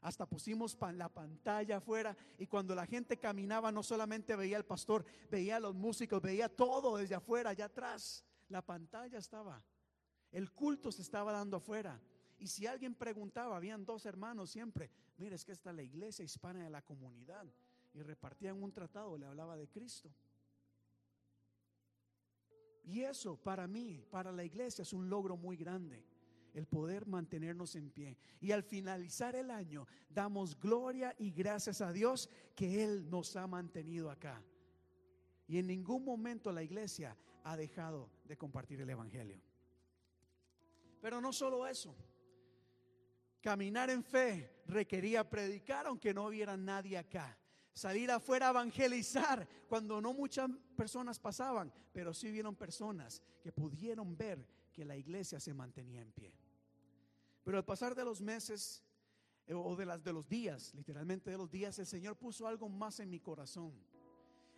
Hasta pusimos la pantalla afuera y cuando la gente caminaba no solamente veía al pastor, veía a los músicos, veía todo desde afuera, allá atrás. La pantalla estaba el culto se estaba dando afuera. Y si alguien preguntaba, habían dos hermanos siempre, mire, es que está la iglesia hispana de la comunidad. Y repartían un tratado, le hablaba de Cristo. Y eso para mí, para la iglesia, es un logro muy grande, el poder mantenernos en pie. Y al finalizar el año, damos gloria y gracias a Dios que Él nos ha mantenido acá. Y en ningún momento la iglesia ha dejado de compartir el Evangelio. Pero no solo eso. Caminar en fe requería predicar aunque no hubiera nadie acá. Salir afuera a evangelizar cuando no muchas personas pasaban, pero sí vieron personas que pudieron ver que la iglesia se mantenía en pie. Pero al pasar de los meses eh, o de las de los días, literalmente de los días, el Señor puso algo más en mi corazón.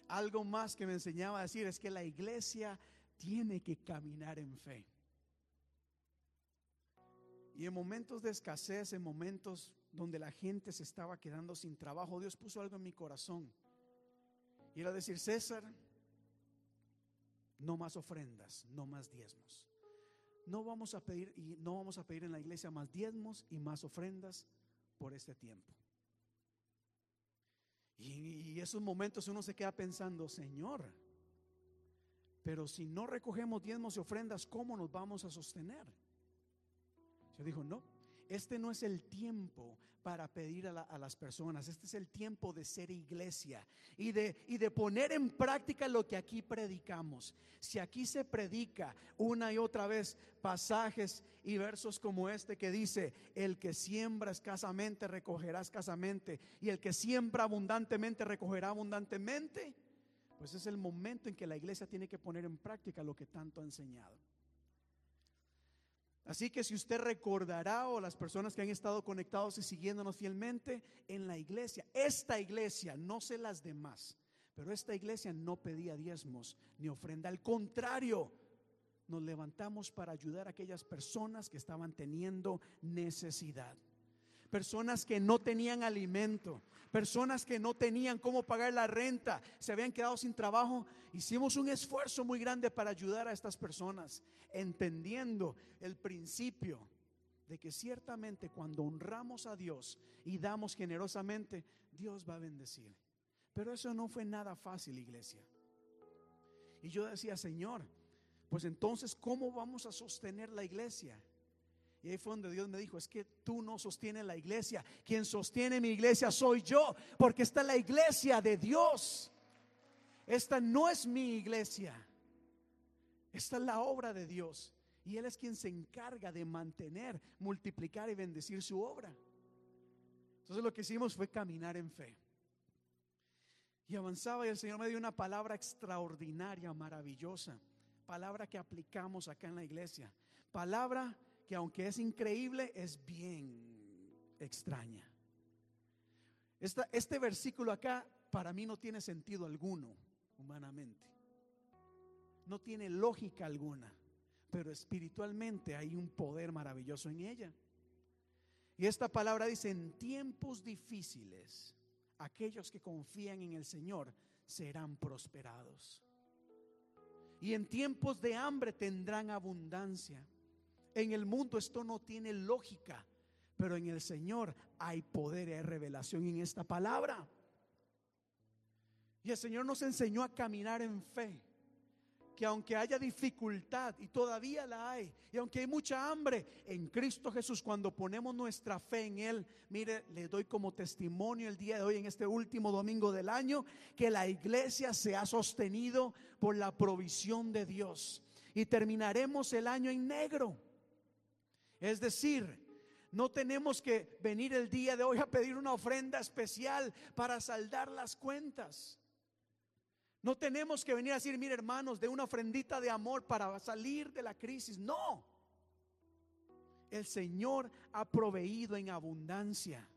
Algo más que me enseñaba a decir es que la iglesia tiene que caminar en fe. Y en momentos de escasez, en momentos donde la gente se estaba quedando sin trabajo, Dios puso algo en mi corazón. Y era decir, César, no más ofrendas, no más diezmos. No vamos a pedir y no vamos a pedir en la iglesia más diezmos y más ofrendas por este tiempo. Y, y esos momentos uno se queda pensando, Señor, pero si no recogemos diezmos y ofrendas, ¿cómo nos vamos a sostener? Yo dijo, no, este no es el tiempo para pedir a, las personas, este es el tiempo de ser iglesia y de, poner en práctica lo que aquí predicamos. Si aquí se predica una y otra vez pasajes y versos como este que dice, el que siembra escasamente recogerá escasamente y el que siembra abundantemente recogerá abundantemente, pues es el momento en que la iglesia tiene que poner en práctica lo que tanto ha enseñado. Así que si usted recordará o las personas que han estado conectados y siguiéndonos fielmente en la iglesia, esta iglesia, no sé las demás, pero esta iglesia no pedía diezmos ni ofrenda. Al contrario, nos levantamos para ayudar a aquellas personas que estaban teniendo necesidad. Personas que no tenían alimento, personas que no tenían cómo pagar la renta, se habían quedado sin trabajo. Hicimos un esfuerzo muy grande para ayudar a estas personas, entendiendo el principio de que ciertamente cuando honramos a Dios y damos generosamente, Dios va a bendecir. Pero eso no fue nada fácil, iglesia. Y yo decía, Señor, pues entonces, ¿cómo vamos a sostener la iglesia? Y ahí fue donde Dios me dijo, es que tú no sostienes la iglesia. Quien sostiene mi iglesia soy yo, porque esta es la iglesia de Dios. Esta no es mi iglesia. Esta es la obra de Dios. Y Él es quien se encarga de mantener, multiplicar y bendecir su obra. Entonces lo que hicimos fue caminar en fe. Y avanzaba y el Señor me dio una palabra extraordinaria, maravillosa. Palabra que aplicamos acá en la iglesia. Palabra que aunque es increíble, es bien extraña. este versículo acá para mí no tiene sentido alguno humanamente. No tiene lógica alguna, pero espiritualmente hay un poder maravilloso en ella. Y esta palabra dice, en tiempos difíciles, aquellos que confían en el Señor serán prosperados. Y en tiempos de hambre tendrán abundancia. En el mundo esto no tiene lógica, pero en el Señor hay poder y hay revelación en esta palabra. Y el Señor nos enseñó a caminar en fe. Que aunque haya dificultad, y todavía la hay, y aunque hay mucha hambre, en Cristo Jesús, cuando ponemos nuestra fe en Él, mire, le doy como testimonio el día de hoy, en este último domingo del año, que la iglesia se ha sostenido por la provisión de Dios. Y terminaremos el año en negro. Es decir, no tenemos que venir el día de hoy a pedir una ofrenda especial para saldar las cuentas. No tenemos que venir a decir, mire hermanos, de una ofrendita de amor para salir de la crisis. No. El Señor ha proveído en abundancia.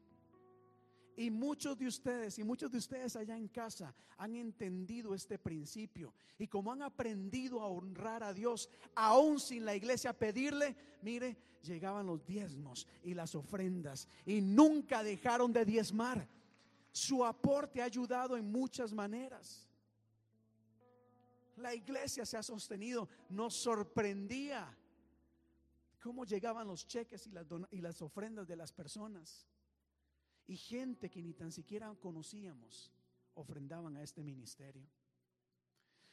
Y muchos de ustedes y muchos de ustedes allá en casa han entendido este principio. Y como han aprendido a honrar a Dios, aún sin la iglesia pedirle, mire, llegaban los diezmos y las ofrendas y nunca dejaron de diezmar. Su aporte ha ayudado en muchas maneras. La iglesia se ha sostenido, nos sorprendía cómo llegaban los cheques y las, y las ofrendas de las personas. Y gente que ni tan siquiera conocíamos ofrendaban a este ministerio.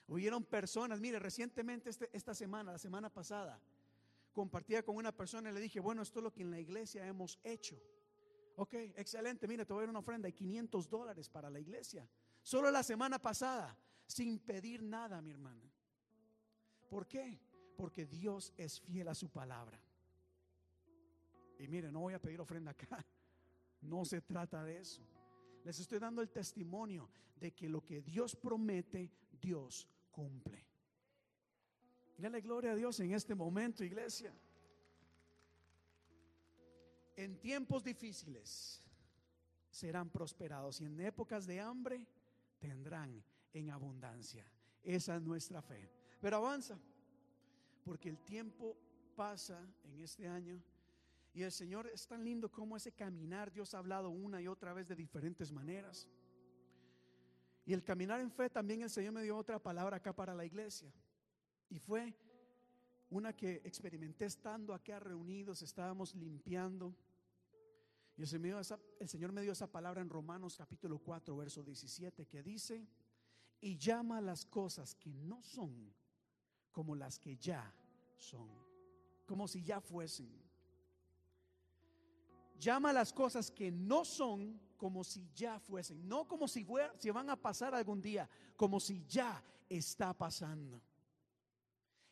Hubieron personas, mire, recientemente este, esta semana, la semana pasada, compartía con una persona y le dije, bueno, esto es lo que en la iglesia hemos hecho. Ok, excelente, mire, te voy a dar una ofrenda, hay 500 dólares para la iglesia. Solo la semana pasada sin pedir nada, mi hermana. ¿Por qué? Porque Dios es fiel a su palabra. Y mire, no voy a pedir ofrenda acá. No se trata de eso. Les estoy dando el testimonio de que lo que Dios promete, Dios cumple. Dale gloria a Dios en este momento, iglesia. En tiempos difíciles serán prosperados y en épocas de hambre tendrán en abundancia. Esa es nuestra fe. Pero avanza, porque el tiempo pasa en este año y el Señor es tan lindo como ese caminar, Dios ha hablado una y otra vez de diferentes maneras. Y el caminar en fe también el Señor me dio otra palabra acá para la iglesia. Y fue una que experimenté estando acá reunidos, estábamos limpiando. Y el Señor, me dio esa palabra en Romanos capítulo 4, verso 17, que dice, y llama las cosas que no son como las que ya son, como si ya fuesen llama las cosas que no son como si ya fuesen, no como si, si van a pasar algún día, como si ya está pasando.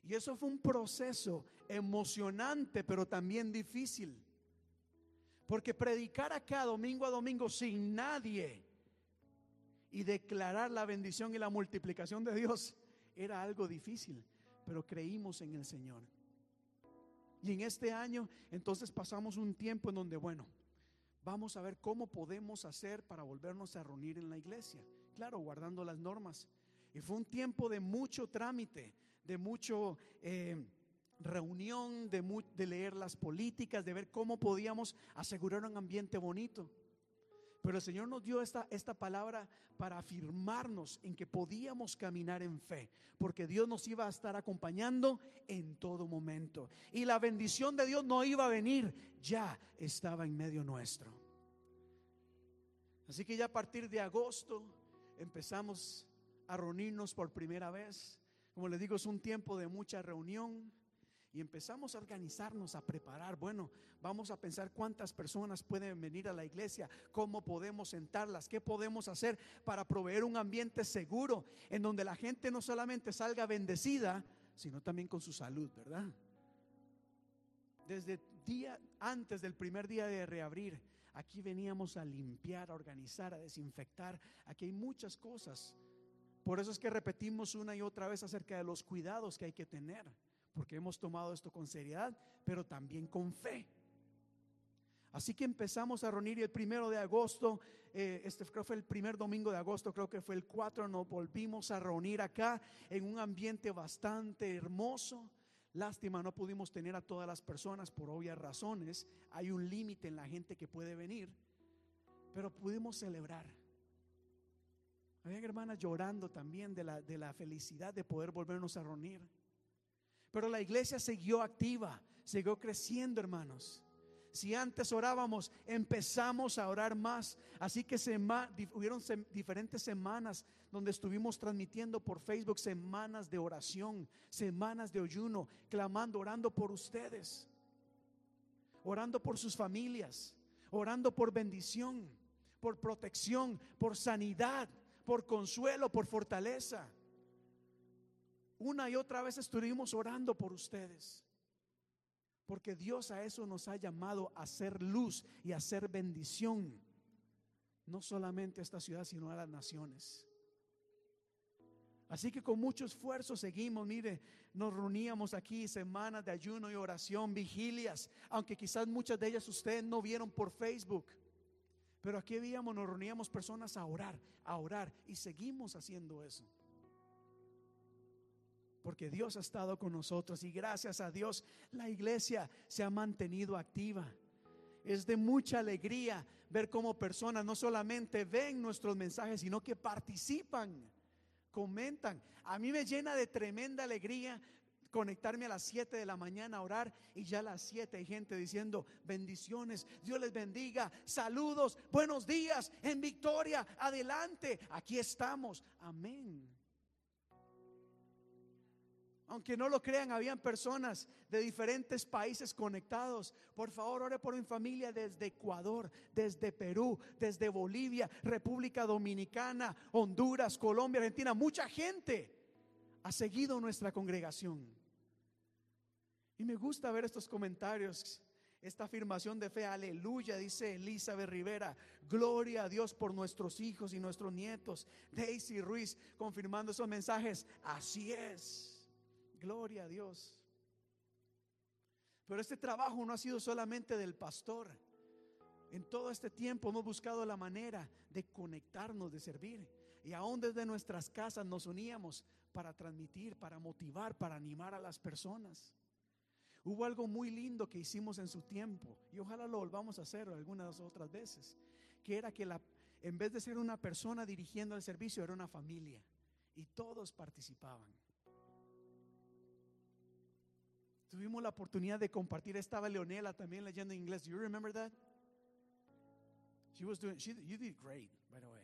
Y eso fue un proceso emocionante, pero también difícil. Porque predicar acá domingo a domingo sin nadie y declarar la bendición y la multiplicación de Dios era algo difícil, pero creímos en el Señor. Y en este año entonces pasamos un tiempo en donde, bueno, vamos a ver cómo podemos hacer para volvernos a reunir en la iglesia. Claro, guardando las normas. Y fue un tiempo de mucho trámite, de mucho eh, reunión, de, de leer las políticas, de ver cómo podíamos asegurar un ambiente bonito. Pero el Señor nos dio esta, esta palabra para afirmarnos en que podíamos caminar en fe, porque Dios nos iba a estar acompañando en todo momento. Y la bendición de Dios no iba a venir, ya estaba en medio nuestro. Así que ya a partir de agosto empezamos a reunirnos por primera vez. Como les digo, es un tiempo de mucha reunión y empezamos a organizarnos, a preparar. Bueno, vamos a pensar cuántas personas pueden venir a la iglesia, cómo podemos sentarlas, qué podemos hacer para proveer un ambiente seguro en donde la gente no solamente salga bendecida, sino también con su salud, ¿verdad? Desde día antes del primer día de reabrir, aquí veníamos a limpiar, a organizar, a desinfectar. Aquí hay muchas cosas. Por eso es que repetimos una y otra vez acerca de los cuidados que hay que tener porque hemos tomado esto con seriedad, pero también con fe. Así que empezamos a reunir el primero de agosto, eh, este creo fue el primer domingo de agosto, creo que fue el 4, nos volvimos a reunir acá en un ambiente bastante hermoso. Lástima, no pudimos tener a todas las personas por obvias razones. Hay un límite en la gente que puede venir, pero pudimos celebrar. Había hermanas llorando también de la, de la felicidad de poder volvernos a reunir. Pero la iglesia siguió activa, siguió creciendo, hermanos. Si antes orábamos, empezamos a orar más. Así que se, hubieron diferentes semanas donde estuvimos transmitiendo por Facebook semanas de oración, semanas de ayuno, clamando, orando por ustedes, orando por sus familias, orando por bendición, por protección, por sanidad, por consuelo, por fortaleza. Una y otra vez estuvimos orando por ustedes. Porque Dios a eso nos ha llamado a ser luz y a ser bendición. No solamente a esta ciudad, sino a las naciones. Así que con mucho esfuerzo seguimos, mire, nos reuníamos aquí semanas de ayuno y oración, vigilias, aunque quizás muchas de ellas ustedes no vieron por Facebook. Pero aquí veíamos, nos reuníamos personas a orar, a orar y seguimos haciendo eso porque Dios ha estado con nosotros y gracias a Dios la iglesia se ha mantenido activa. Es de mucha alegría ver cómo personas no solamente ven nuestros mensajes, sino que participan, comentan. A mí me llena de tremenda alegría conectarme a las 7 de la mañana a orar y ya a las 7 hay gente diciendo bendiciones, Dios les bendiga, saludos, buenos días, en victoria, adelante, aquí estamos, amén. Aunque no lo crean, habían personas de diferentes países conectados. Por favor, ore por mi familia desde Ecuador, desde Perú, desde Bolivia, República Dominicana, Honduras, Colombia, Argentina. Mucha gente ha seguido nuestra congregación. Y me gusta ver estos comentarios, esta afirmación de fe. Aleluya, dice Elizabeth Rivera. Gloria a Dios por nuestros hijos y nuestros nietos. Daisy Ruiz confirmando esos mensajes. Así es. Gloria a Dios. Pero este trabajo no ha sido solamente del pastor. En todo este tiempo hemos buscado la manera de conectarnos, de servir. Y aún desde nuestras casas nos uníamos para transmitir, para motivar, para animar a las personas. Hubo algo muy lindo que hicimos en su tiempo y ojalá lo volvamos a hacer algunas otras veces, que era que la, en vez de ser una persona dirigiendo el servicio, era una familia y todos participaban. Tuvimos la oportunidad de compartir. Estaba Leonela también leyendo inglés. Do you remember that? She was doing. She, you did great, by the way.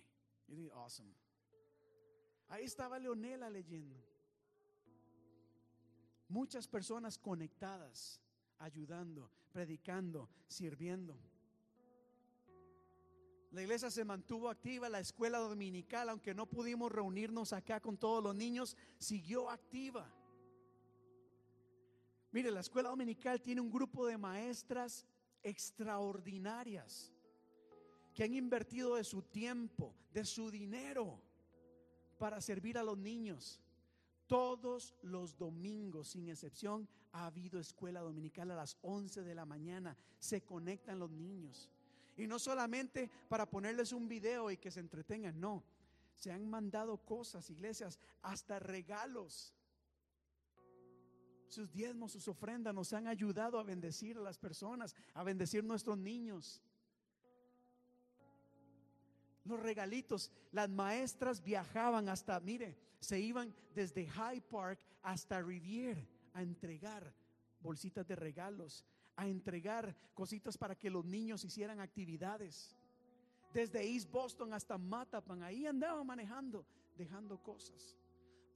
You did awesome. Ahí estaba Leonela leyendo. Muchas personas conectadas, ayudando, predicando, sirviendo. La iglesia se mantuvo activa, la escuela dominical, aunque no pudimos reunirnos acá con todos los niños, siguió activa. Mire, la escuela dominical tiene un grupo de maestras extraordinarias que han invertido de su tiempo, de su dinero para servir a los niños. Todos los domingos, sin excepción, ha habido escuela dominical a las 11 de la mañana. Se conectan los niños. Y no solamente para ponerles un video y que se entretengan, no. Se han mandado cosas, iglesias, hasta regalos sus diezmos, sus ofrendas nos han ayudado a bendecir a las personas, a bendecir nuestros niños. Los regalitos, las maestras viajaban hasta, mire, se iban desde High Park hasta Rivier a entregar bolsitas de regalos, a entregar cositas para que los niños hicieran actividades. Desde East Boston hasta Matapan, ahí andaban manejando, dejando cosas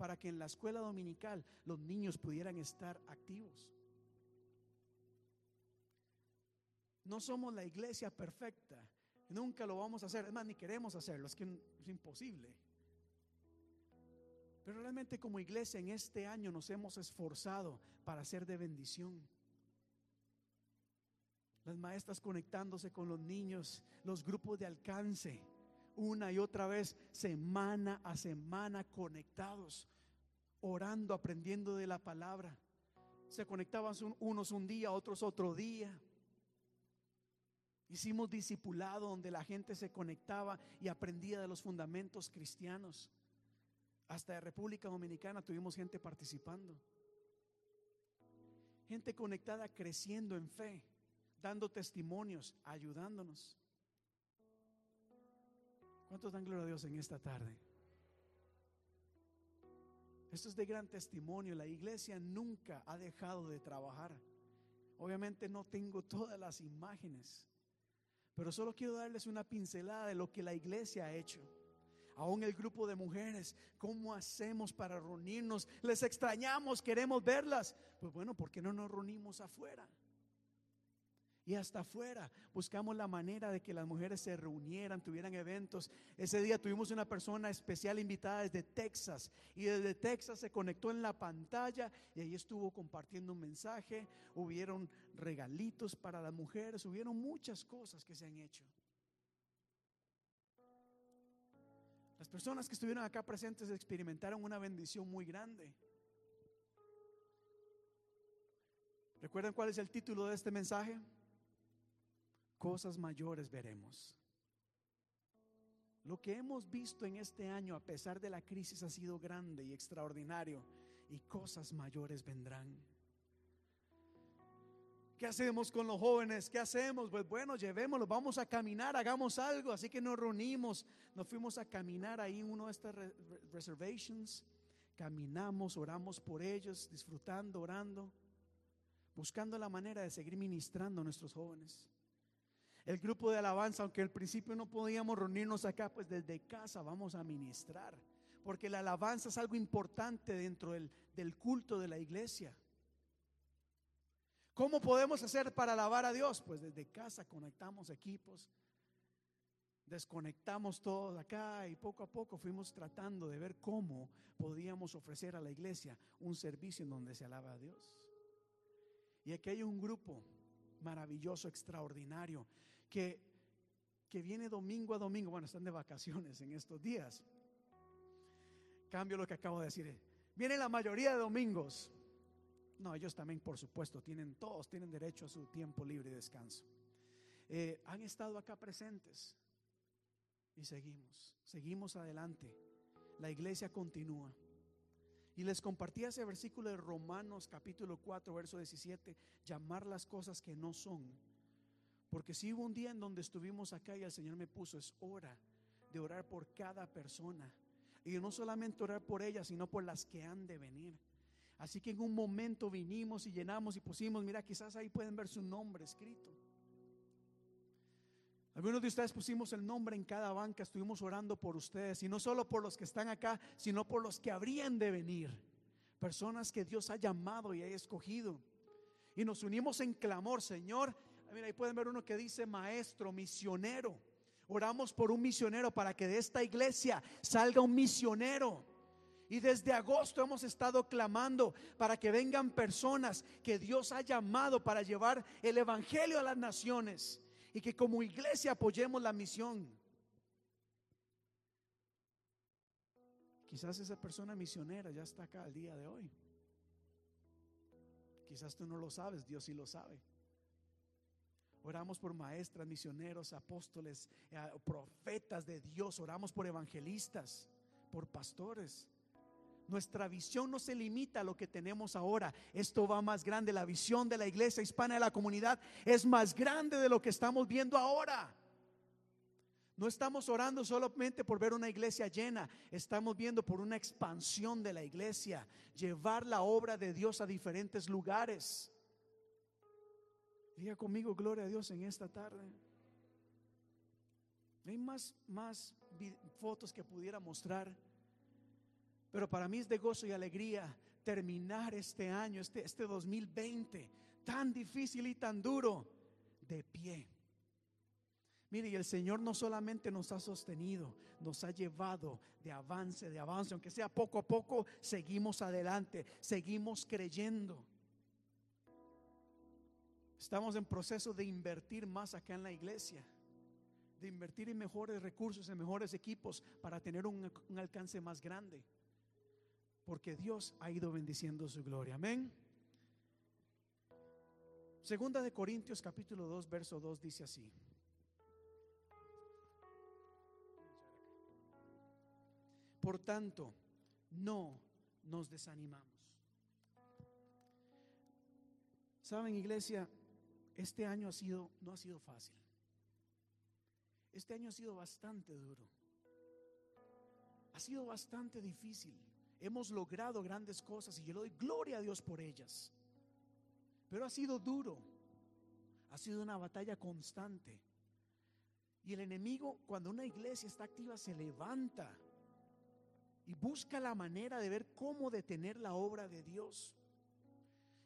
para que en la escuela dominical los niños pudieran estar activos. No somos la iglesia perfecta. Nunca lo vamos a hacer. Es más, ni queremos hacerlo. Es que es imposible. Pero realmente como iglesia en este año nos hemos esforzado para ser de bendición. Las maestras conectándose con los niños, los grupos de alcance una y otra vez, semana a semana, conectados, orando, aprendiendo de la palabra. Se conectaban unos un día, otros otro día. Hicimos discipulado donde la gente se conectaba y aprendía de los fundamentos cristianos. Hasta de República Dominicana tuvimos gente participando. Gente conectada creciendo en fe, dando testimonios, ayudándonos. ¿Cuántos dan gloria a Dios en esta tarde? Esto es de gran testimonio. La iglesia nunca ha dejado de trabajar. Obviamente no tengo todas las imágenes, pero solo quiero darles una pincelada de lo que la iglesia ha hecho. Aún el grupo de mujeres, ¿cómo hacemos para reunirnos? Les extrañamos, queremos verlas. Pues bueno, ¿por qué no nos reunimos afuera? Y hasta afuera. Buscamos la manera de que las mujeres se reunieran, tuvieran eventos. Ese día tuvimos una persona especial invitada desde Texas y desde Texas se conectó en la pantalla y ahí estuvo compartiendo un mensaje. Hubieron regalitos para las mujeres, hubieron muchas cosas que se han hecho. Las personas que estuvieron acá presentes experimentaron una bendición muy grande. ¿Recuerdan cuál es el título de este mensaje? Cosas mayores veremos. Lo que hemos visto en este año, a pesar de la crisis, ha sido grande y extraordinario y cosas mayores vendrán. ¿Qué hacemos con los jóvenes? ¿Qué hacemos? Pues bueno, llevémoslos, vamos a caminar, hagamos algo. Así que nos reunimos, nos fuimos a caminar ahí en uno de estas reservations. Caminamos, oramos por ellos, disfrutando, orando, buscando la manera de seguir ministrando a nuestros jóvenes. El grupo de alabanza, aunque al principio no podíamos reunirnos acá, pues desde casa vamos a ministrar. porque la alabanza es algo importante dentro del, del culto de la iglesia. ¿Cómo podemos hacer para alabar a Dios? Pues desde casa conectamos equipos, desconectamos todo acá y poco a poco fuimos tratando de ver cómo podíamos ofrecer a la iglesia un servicio en donde se alaba a Dios. Y aquí hay un grupo maravilloso, extraordinario, que, que viene domingo a domingo, bueno, están de vacaciones en estos días. Cambio lo que acabo de decir. Viene la mayoría de domingos. No, ellos también, por supuesto, tienen, todos tienen derecho a su tiempo libre y descanso. Eh, han estado acá presentes y seguimos, seguimos adelante. La iglesia continúa. Y les compartí ese versículo de Romanos capítulo 4, verso 17, llamar las cosas que no son. Porque si hubo un día en donde estuvimos acá y el Señor me puso, es hora de orar por cada persona. Y no solamente orar por ellas, sino por las que han de venir. Así que en un momento vinimos y llenamos y pusimos, mira, quizás ahí pueden ver su nombre escrito. Algunos de ustedes pusimos el nombre en cada banca, estuvimos orando por ustedes, y no solo por los que están acá, sino por los que habrían de venir. Personas que Dios ha llamado y ha escogido. Y nos unimos en clamor, Señor. Mira, ahí pueden ver uno que dice maestro, misionero. Oramos por un misionero para que de esta iglesia salga un misionero. Y desde agosto hemos estado clamando para que vengan personas que Dios ha llamado para llevar el Evangelio a las naciones y que como iglesia apoyemos la misión. Quizás esa persona misionera ya está acá al día de hoy. Quizás tú no lo sabes, Dios sí lo sabe. Oramos por maestras, misioneros, apóstoles, eh, profetas de Dios. Oramos por evangelistas, por pastores. Nuestra visión no se limita a lo que tenemos ahora. Esto va más grande. La visión de la iglesia hispana de la comunidad es más grande de lo que estamos viendo ahora. No estamos orando solamente por ver una iglesia llena, estamos viendo por una expansión de la iglesia, llevar la obra de Dios a diferentes lugares. Diga conmigo, gloria a Dios en esta tarde. Hay más, más fotos que pudiera mostrar. Pero para mí es de gozo y alegría terminar este año, este, este 2020, tan difícil y tan duro, de pie. Mire, y el Señor no solamente nos ha sostenido, nos ha llevado de avance, de avance, aunque sea poco a poco, seguimos adelante, seguimos creyendo. Estamos en proceso de invertir más acá en la iglesia, de invertir en mejores recursos, en mejores equipos para tener un, alcance más grande porque Dios ha ido bendiciendo su gloria. Amén. Segunda de Corintios capítulo 2, verso 2 dice así. Por tanto, no nos desanimamos. Saben, iglesia, este año ha sido no ha sido fácil. Este año ha sido bastante duro. Ha sido bastante difícil hemos logrado grandes cosas y yo le doy gloria a Dios por ellas. Pero ha sido duro, ha sido una batalla constante. Y el enemigo, cuando una iglesia está activa, se levanta y busca la manera de ver cómo detener la obra de Dios.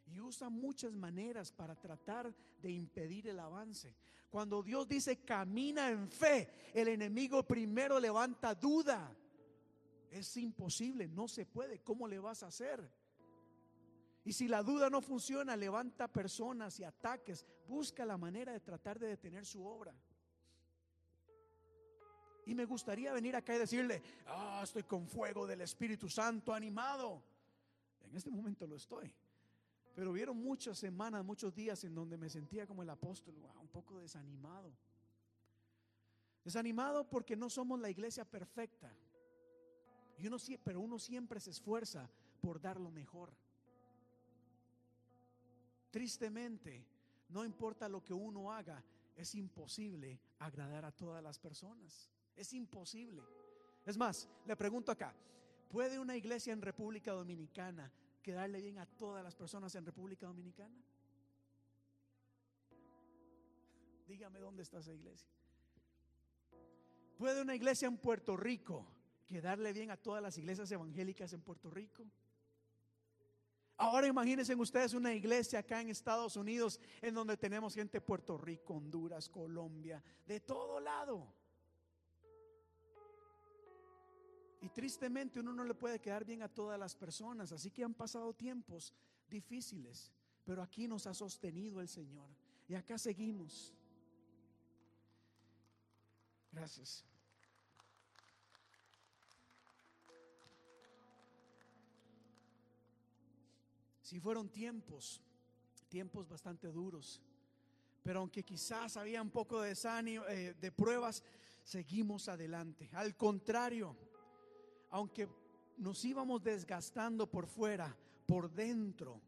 Y usa muchas maneras para tratar de impedir el avance. Cuando Dios dice camina en fe, el enemigo primero levanta duda. Es imposible, no se puede. ¿Cómo le vas a hacer? Y si la duda no funciona, levanta personas y ataques. Busca la manera de tratar de detener su obra. Y me gustaría venir acá y decirle, ah, estoy con fuego del Espíritu Santo animado. En este momento lo estoy. Pero vieron muchas semanas, muchos días en donde me sentía como el apóstol, un poco desanimado. Desanimado porque no somos la iglesia perfecta. Y uno, pero uno siempre se esfuerza por dar lo mejor. Tristemente, no importa lo que uno haga, es imposible agradar a todas las personas. Es imposible. Es más, le pregunto acá, ¿puede una iglesia en República Dominicana quedarle bien a todas las personas en República Dominicana? Dígame dónde está esa iglesia. ¿Puede una iglesia en Puerto Rico quedarle bien a todas las iglesias evangélicas en Puerto Rico. Ahora imagínense ustedes una iglesia acá en Estados Unidos en donde tenemos gente de Puerto Rico, Honduras, Colombia, de todo lado. Y tristemente uno no le puede quedar bien a todas las personas, así que han pasado tiempos difíciles, pero aquí nos ha sostenido el Señor y acá seguimos. Gracias. Si fueron tiempos, tiempos bastante duros, pero aunque quizás había un poco de desánimo, eh, de pruebas, seguimos adelante. Al contrario, aunque nos íbamos desgastando por fuera, por dentro,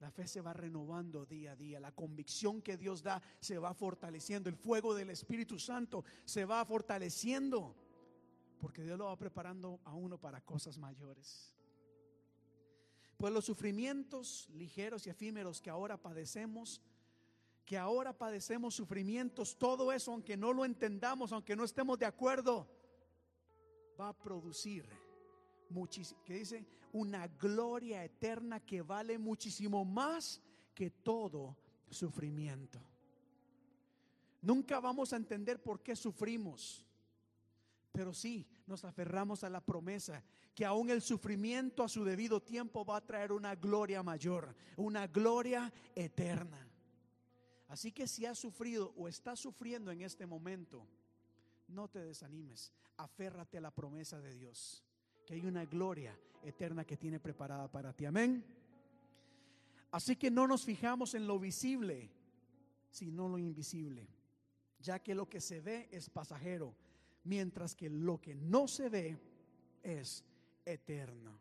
la fe se va renovando día a día. La convicción que Dios da se va fortaleciendo. El fuego del Espíritu Santo se va fortaleciendo. Porque Dios lo va preparando a uno para cosas mayores. Pues los sufrimientos ligeros y efímeros que ahora padecemos, que ahora padecemos sufrimientos, todo eso, aunque no lo entendamos, aunque no estemos de acuerdo, va a producir que dice una gloria eterna que vale muchísimo más que todo sufrimiento. Nunca vamos a entender por qué sufrimos, pero sí nos aferramos a la promesa que aún el sufrimiento a su debido tiempo va a traer una gloria mayor, una gloria eterna. Así que si has sufrido o estás sufriendo en este momento, no te desanimes, aférrate a la promesa de Dios que hay una gloria eterna que tiene preparada para ti. Amén. Así que no nos fijamos en lo visible, sino lo invisible, ya que lo que se ve es pasajero, mientras que lo que no se ve es eterno.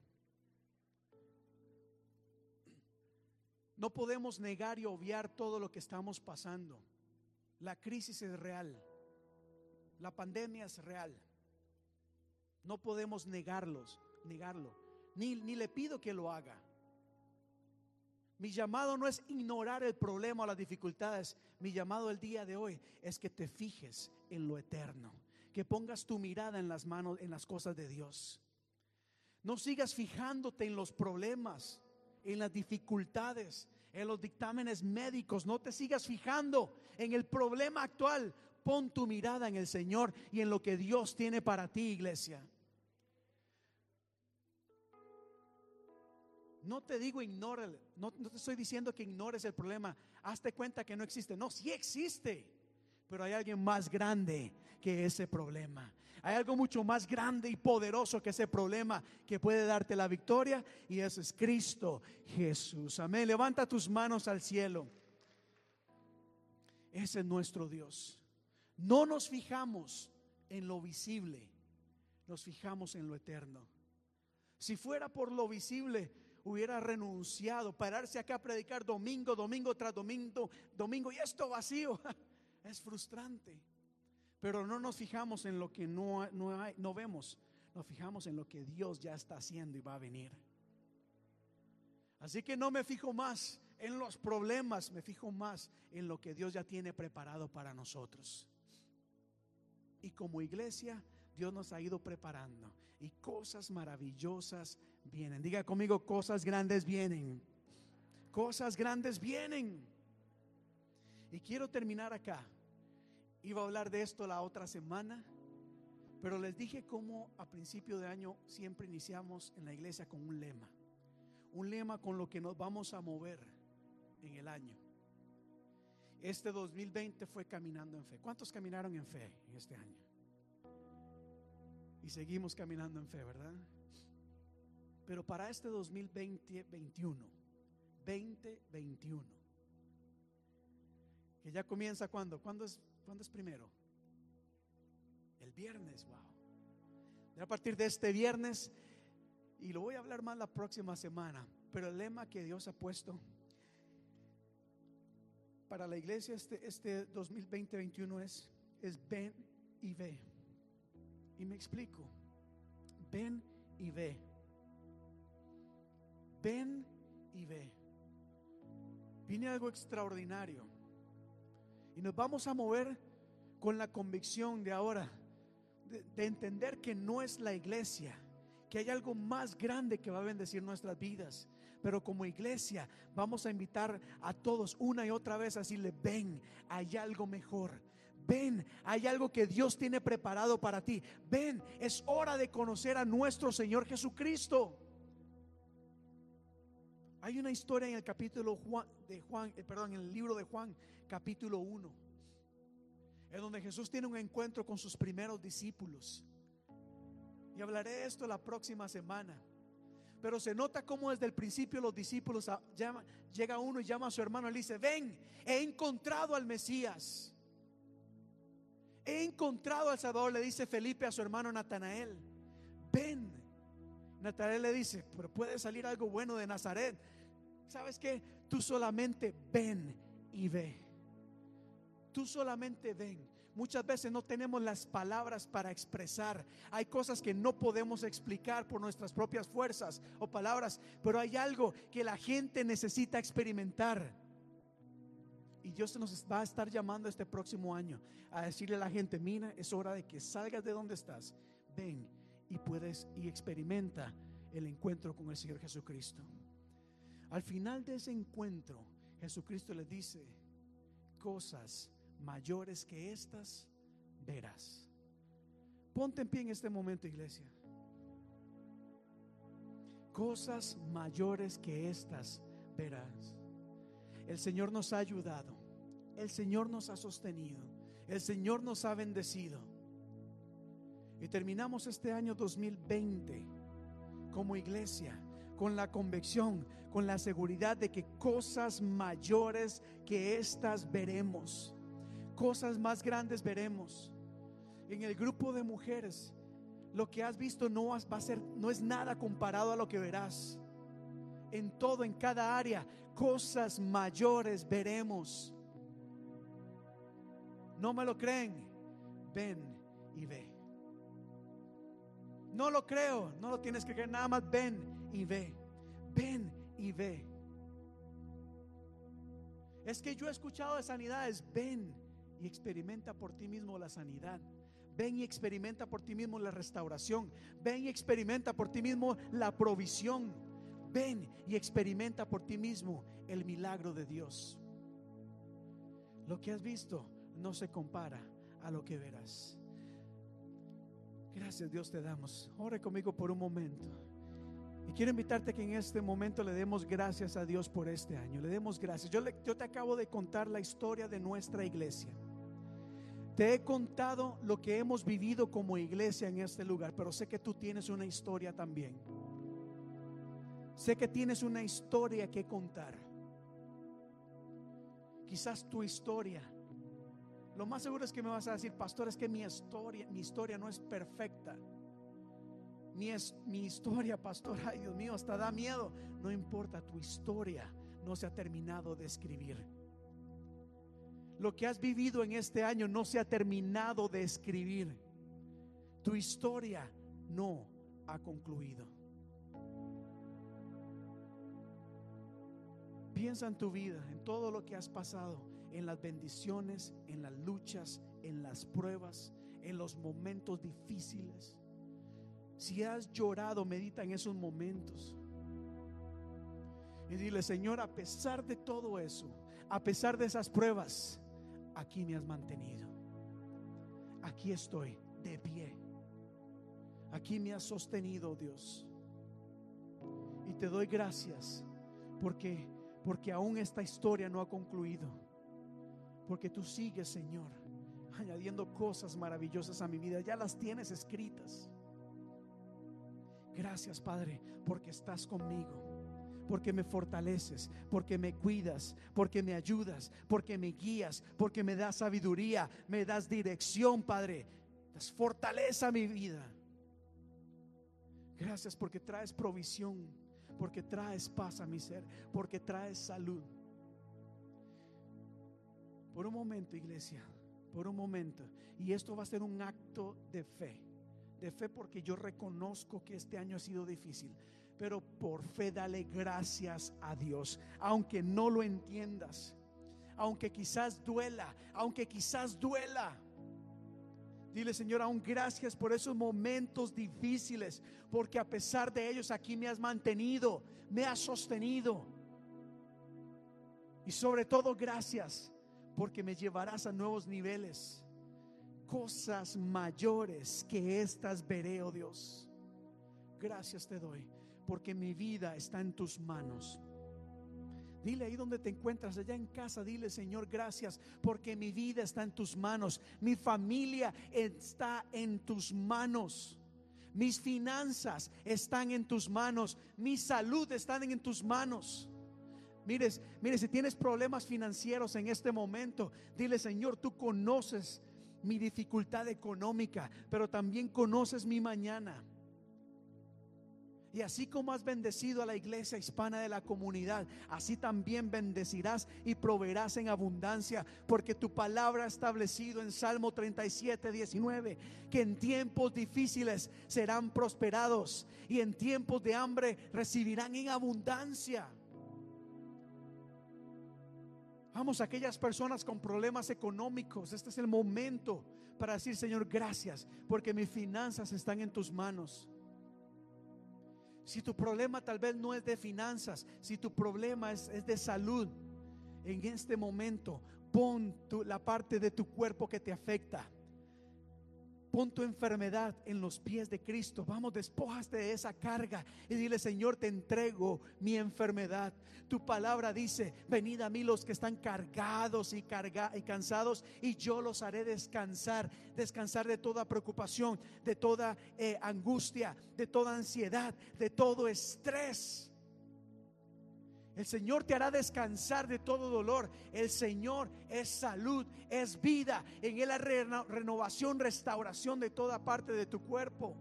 No podemos negar y obviar todo lo que estamos pasando. La crisis es real. La pandemia es real. No podemos negarlos, negarlo. Ni, ni le pido que lo haga. Mi llamado no es ignorar el problema o las dificultades. Mi llamado el día de hoy es que te fijes en lo eterno, que pongas tu mirada en las manos, en las cosas de Dios. No sigas fijándote en los problemas, en las dificultades, en los dictámenes médicos. No te sigas fijando en el problema actual. Pon tu mirada en el Señor y en lo que Dios tiene para ti, iglesia. No te digo ignóralo, no, te estoy diciendo que ignores el problema, hazte cuenta que no existe. No, sí existe, pero hay alguien más grande que ese problema. Hay algo mucho más grande y poderoso que ese problema que puede darte la victoria y eso es Cristo Jesús. Amén. Levanta tus manos al cielo. Ese es nuestro Dios. No nos fijamos en lo visible, nos fijamos en lo eterno. Si fuera por lo visible, hubiera renunciado, pararse acá a predicar domingo, domingo tras domingo, domingo y esto vacío. [laughs] Es frustrante. Pero no nos fijamos en lo que no, no, hay, no vemos, nos fijamos en lo que Dios ya está haciendo y va a venir. Así que no me fijo más en los problemas, me fijo más en lo que Dios ya tiene preparado para nosotros. Y como iglesia, Dios nos ha ido preparando y cosas maravillosas vienen. Diga conmigo, cosas grandes vienen. Cosas grandes vienen. Y quiero terminar acá. Iba a hablar de esto la otra semana, pero les dije cómo a principio de año siempre iniciamos en la iglesia con un lema. Un lema con lo que nos vamos a mover en el año. Este 2020 fue caminando en fe. ¿Cuántos caminaron en fe en este año? Y seguimos caminando en fe, ¿verdad? Pero para este 2021, 2021, que ya comienza cuando, ¿cuándo es, ¿cuándo es primero? El viernes, wow. a partir de este viernes, y lo voy a hablar más la próxima semana, pero el lema que Dios ha puesto para la iglesia este, este 2020-21 es, es ven y ve. Y me explico, ven y ve ven y ve. Viene algo extraordinario. Y nos vamos a mover con la convicción de ahora, de, de entender que no es la iglesia, que hay algo más grande que va a bendecir nuestras vidas. Pero como iglesia vamos a invitar a todos una y otra vez a decirle, ven, hay algo mejor. Ven, hay algo que Dios tiene preparado para ti. Ven, es hora de conocer a nuestro Señor Jesucristo. Hay una historia en el capítulo Juan, de Juan, eh, perdón, en el libro de Juan, capítulo 1, en donde Jesús tiene un encuentro con sus primeros discípulos. Y hablaré de esto la próxima semana. Pero se nota cómo desde el principio los discípulos a- llama- llega uno y llama a su hermano y le dice, ven, he encontrado al Mesías. He encontrado al Salvador, le dice Felipe a su hermano Natanael. Ven. Natanael le dice, pero puede salir algo bueno de Nazaret. ¿Sabes qué? Tú solamente ven y ve. Tú solamente ven. Muchas veces no tenemos las palabras para expresar. Hay cosas que no podemos explicar por nuestras propias fuerzas o palabras, pero hay algo que la gente necesita experimentar. Y Dios nos va a estar llamando este próximo año a decirle a la gente, mira, es hora de que salgas de donde estás. Ven y puedes y experimenta el encuentro con el Señor Jesucristo. Al final de ese encuentro, Jesucristo le dice, cosas mayores que estas verás. Ponte en pie en este momento, iglesia. Cosas mayores que estas verás. El Señor nos ha ayudado. El Señor nos ha sostenido. El Señor nos ha bendecido. Y terminamos este año 2020 como iglesia con la convicción, con la seguridad de que cosas mayores que estas veremos. Cosas más grandes veremos. En el grupo de mujeres, lo que has visto no va a ser no es nada comparado a lo que verás. En todo, en cada área, cosas mayores veremos. ¿No me lo creen? Ven y ve. No lo creo, no lo tienes que creer, nada más ven y ve. Ven y ve. Es que yo he escuchado de sanidades, ven y experimenta por ti mismo la sanidad. Ven y experimenta por ti mismo la restauración. Ven y experimenta por ti mismo la provisión. Ven y experimenta por ti mismo el milagro de Dios. Lo que has visto no se compara a lo que verás. Gracias Dios te damos. Ore conmigo por un momento. Y quiero invitarte que en este momento le demos gracias a Dios por este año. Le demos gracias. Yo, yo te acabo de contar la historia de nuestra iglesia. Te he contado lo que hemos vivido como iglesia en este lugar, pero sé que tú tienes una historia también. Sé que tienes una historia que contar. Quizás tu historia. Lo más seguro es que me vas a decir, pastor, es que mi historia, mi historia no es perfecta. Mi, es, mi historia, pastor, ay Dios mío, hasta da miedo. No importa, tu historia no se ha terminado de escribir. Lo que has vivido en este año no se ha terminado de escribir. Tu historia no ha concluido. Piensa en tu vida, en todo lo que has pasado, en las bendiciones, en las luchas, en las pruebas, en los momentos difíciles. Si has llorado, medita en esos momentos. Y dile, Señor, a pesar de todo eso, a pesar de esas pruebas, aquí me has mantenido. Aquí estoy de pie. Aquí me has sostenido, Dios. Y te doy gracias porque porque aún esta historia no ha concluido. Porque tú sigues, Señor, añadiendo cosas maravillosas a mi vida. Ya las tienes escritas. Gracias, Padre, porque estás conmigo. Porque me fortaleces, porque me cuidas, porque me ayudas, porque me guías, porque me das sabiduría, me das dirección, Padre. Das fortaleza a mi vida. Gracias porque traes provisión, porque traes paz a mi ser, porque traes salud. Por un momento, iglesia, por un momento. Y esto va a ser un acto de fe. De fe porque yo reconozco que este año ha sido difícil. Pero por fe dale gracias a Dios. Aunque no lo entiendas. Aunque quizás duela. Aunque quizás duela. Dile, Señor, aún gracias por esos momentos difíciles, porque a pesar de ellos aquí me has mantenido, me has sostenido. Y sobre todo, gracias porque me llevarás a nuevos niveles. Cosas mayores que estas veré, oh Dios. Gracias te doy, porque mi vida está en tus manos. Dile ahí donde te encuentras, allá en casa, dile Señor, gracias porque mi vida está en tus manos, mi familia está en tus manos, mis finanzas están en tus manos, mi salud está en tus manos. Mires, mire, si tienes problemas financieros en este momento, dile Señor, tú conoces mi dificultad económica, pero también conoces mi mañana. Y así como has bendecido a la iglesia hispana de la comunidad, así también bendecirás y proveerás en abundancia, porque tu palabra ha establecido en Salmo 37, 19, que en tiempos difíciles serán prosperados y en tiempos de hambre recibirán en abundancia. Vamos, aquellas personas con problemas económicos, este es el momento para decir, Señor, gracias, porque mis finanzas están en tus manos. Si tu problema tal vez no es de finanzas, si tu problema es, de salud, en este momento pon la parte de tu cuerpo que te afecta. Pon tu enfermedad en los pies de Cristo. Vamos, despojaste de esa carga y dile, Señor, te entrego mi enfermedad. Tu palabra dice, venid a mí los que están cargados y, y cansados y yo los haré descansar. Descansar de toda preocupación, de toda eh, angustia, de toda ansiedad, de todo estrés. El Señor te hará descansar de todo dolor. El Señor es salud, es vida. En Él hay renovación, restauración de toda parte de tu cuerpo.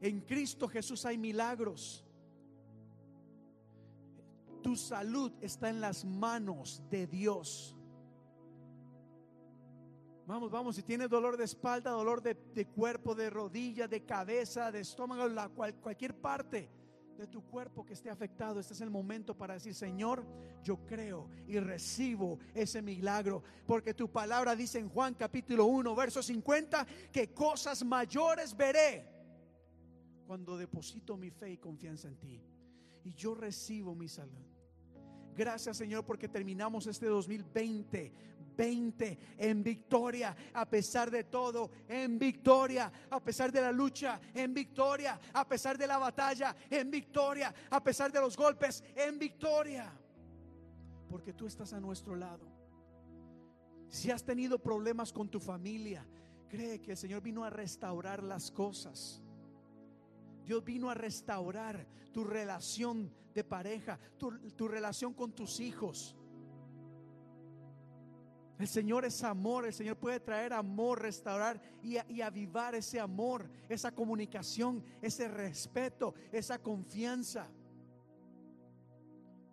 En Cristo Jesús hay milagros. Tu salud está en las manos de Dios. Vamos, vamos, si tienes dolor de espalda, dolor de, cuerpo, de rodilla, de cabeza, de estómago, la cualquier parte de tu cuerpo que esté afectado, este es el momento para decir, Señor, yo creo y recibo ese milagro, porque tu palabra dice en Juan capítulo 1, verso 50, que cosas mayores veré cuando deposito mi fe y confianza en ti. Y yo recibo mi salud. Gracias Señor porque terminamos este 2020 20 en victoria, a pesar de todo, en victoria, a pesar de la lucha, en victoria, a pesar de la batalla, en victoria, a pesar de los golpes, en victoria. Porque tú estás a nuestro lado. Si has tenido problemas con tu familia, cree que el Señor vino a restaurar las cosas. Dios vino a restaurar tu relación de pareja, tu, tu relación con tus hijos. El Señor es amor, el Señor puede traer amor, restaurar y, avivar ese amor, esa comunicación, ese respeto, esa confianza.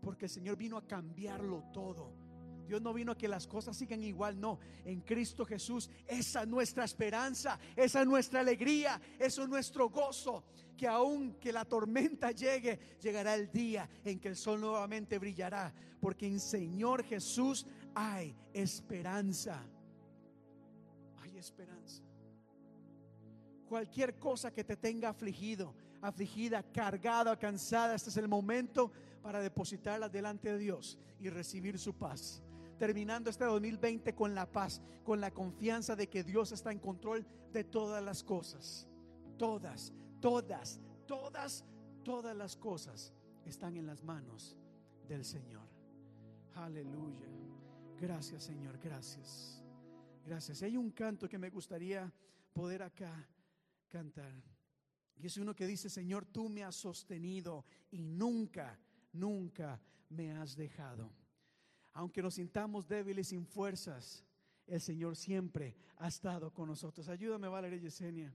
Porque el Señor vino a cambiarlo todo. Dios no vino a que las cosas sigan igual, no. En Cristo Jesús, esa es nuestra esperanza, esa es nuestra alegría, eso es nuestro gozo. Que aun que la tormenta llegue, llegará el día en que el sol nuevamente brillará. Porque en Señor Jesús hay esperanza. Hay esperanza. Cualquier cosa que te tenga afligido, afligida, cargada, cansada, este es el momento para depositarla delante de Dios y recibir su paz. Terminando este 2020 con la paz, con la confianza de que Dios está en control de todas las cosas. Todas, todas, todas, todas las cosas están en las manos del Señor. Aleluya. Gracias, Señor, gracias. Gracias. Hay un canto que me gustaría poder acá cantar. Y es uno que dice, Señor, tú me has sostenido y nunca, nunca me has dejado. Aunque nos sintamos débiles sin fuerzas, el Señor siempre ha estado con nosotros. Ayúdame, Valeria Yesenia.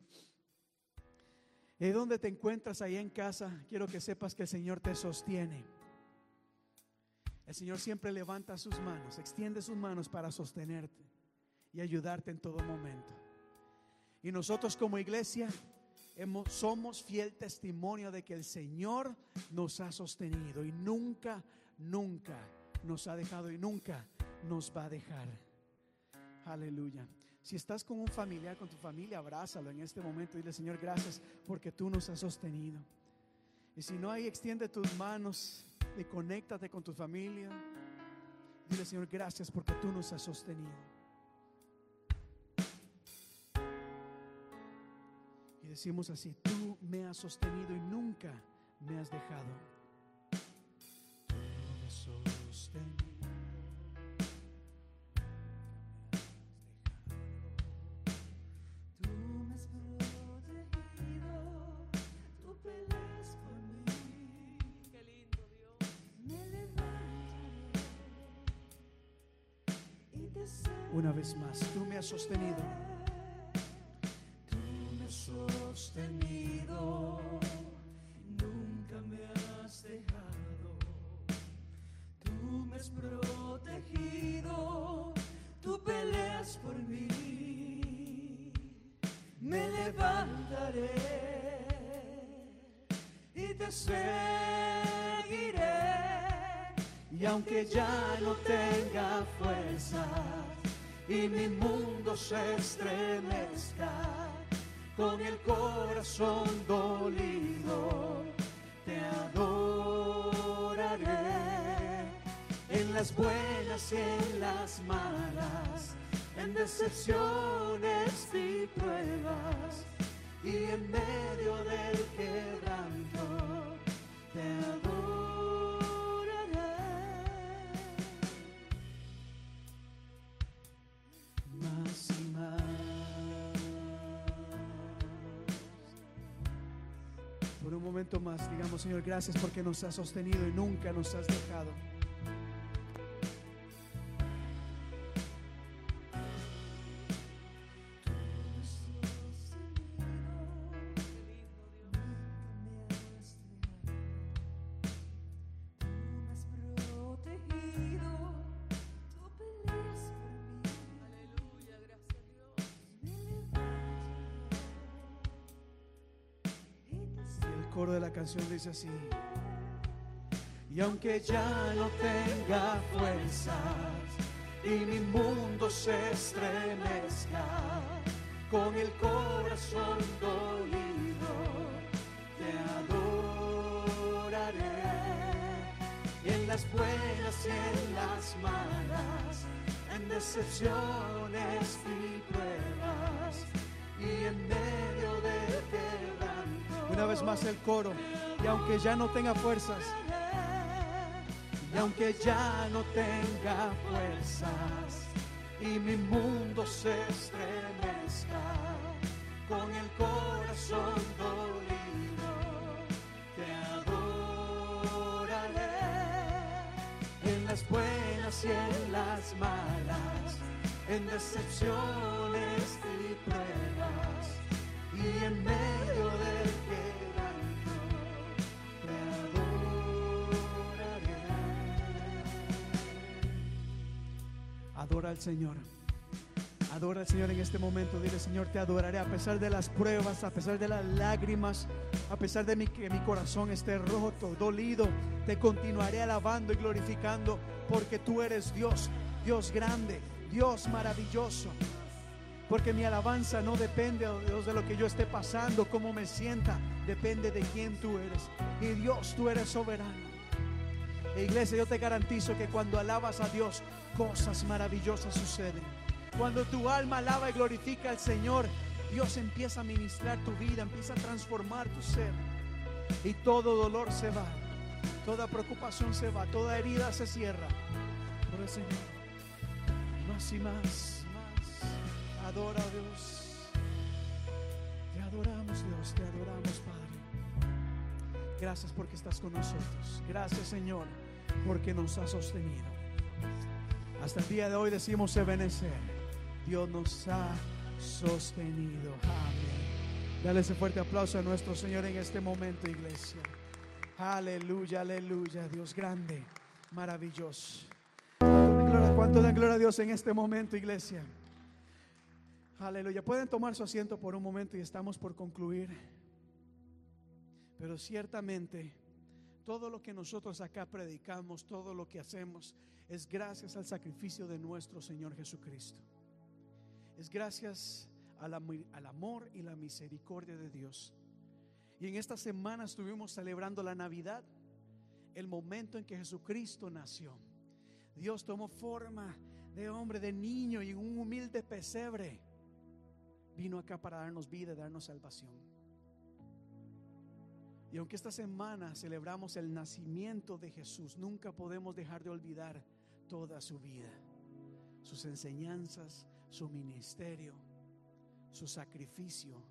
¿De dónde te encuentras ahí en casa? Quiero que sepas que el Señor te sostiene. El Señor siempre levanta sus manos, extiende sus manos para sostenerte y ayudarte en todo momento. Y nosotros como iglesia somos fiel testimonio de que el Señor nos ha sostenido y nunca, nunca nos ha dejado y nunca nos va a dejar. Aleluya. Si estás con un familiar, con tu familia, abrázalo en este momento. Dile, Señor, gracias porque tú nos has sostenido. Y si no hay, extiende tus manos y conéctate con tu familia. Dile, Señor, gracias porque tú nos has sostenido. Y decimos así, tú me has sostenido y nunca me has dejado. Una vez más, tú me has sostenido. Tú me has sostenido, nunca me has dejado. Tú me has protegido, tú peleas por mí. Me levantaré y te seguiré. Y aunque ya no tenga fuerza y mi mundo se estremezca, con el corazón dolido te adoraré. En las buenas y en las malas, en decepciones y pruebas, y en medio del quebranto Gracias porque nos has sostenido y nunca nos has dejado. Dice así. Y aunque ya no tenga fuerzas y mi mundo se estremezca, con el corazón dolido te adoraré. Y en las buenas y en las malas, en decepciones y pruebas, y en medio del quebranto. Una vez más el coro. Y aunque ya no tenga fuerzas, y aunque ya no tenga fuerzas, y mi mundo se estremezca, con el corazón dolido, te adoraré. En las buenas y en las malas, en decepciones y pruebas, y en medio del Adora al Señor. Adora al Señor en este momento. Dile, Señor, te adoraré a pesar de las pruebas, a pesar de las lágrimas, a pesar de que mi corazón esté roto, dolido. Te continuaré alabando y glorificando porque tú eres Dios, Dios grande, Dios maravilloso. Porque mi alabanza no depende, oh de lo que yo esté pasando, cómo me sienta, depende de quién tú eres. Y Dios, tú eres soberano. E iglesia, yo te garantizo que cuando alabas a Dios, cosas maravillosas suceden. Cuando tu alma alaba y glorifica al Señor, Dios empieza a ministrar tu vida, empieza a transformar tu ser. Y todo dolor se va, toda preocupación se va, toda herida se cierra. Por el Señor, más y más, más. Adora a Dios. Te adoramos, Dios, te adoramos, Padre. Gracias porque estás con nosotros. Gracias, Señor, porque nos has sostenido. Hasta el día de hoy decimos Ebenezer. Dios nos ha sostenido. Amén. Dale ese fuerte aplauso a nuestro Señor en este momento, iglesia. Aleluya, aleluya. Dios grande, maravilloso. ¿Cuánto dan gloria a Dios en este momento, iglesia? Aleluya. Pueden tomar su asiento por un momento y estamos por concluir. Pero ciertamente todo lo que nosotros acá predicamos, todo lo que hacemos, es gracias al sacrificio de nuestro Señor Jesucristo. es gracias al, amor y la misericordia de Dios. Y en esta semana estuvimos celebrando la Navidad, el momento en que Jesucristo nació. Dios tomó forma de hombre, de niño y un humilde pesebre vino acá para darnos vida, darnos salvación. Y aunque esta semana celebramos el nacimiento de Jesús, nunca podemos dejar de olvidar toda su vida, sus enseñanzas, su ministerio, su sacrificio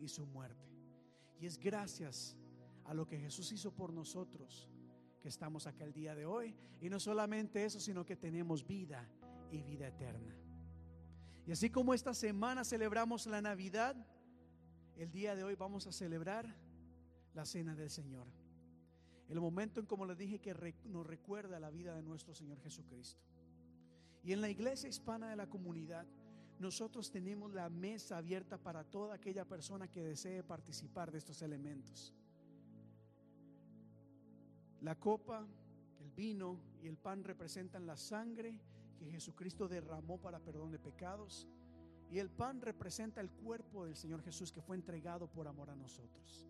y su muerte. Y es gracias a lo que Jesús hizo por nosotros que estamos acá el día de hoy. Y no solamente eso, sino que tenemos vida y vida eterna. Y así como esta semana celebramos la Navidad, el día de hoy vamos a celebrar la cena del Señor. El momento en, como les dije, que nos recuerda la vida de nuestro Señor Jesucristo. Y en la iglesia hispana de la comunidad, nosotros tenemos la mesa abierta para toda aquella persona que desee participar de estos elementos. La copa, el vino y el pan representan la sangre que Jesucristo derramó para perdón de pecados. Y el pan representa el cuerpo del Señor Jesús que fue entregado por amor a nosotros.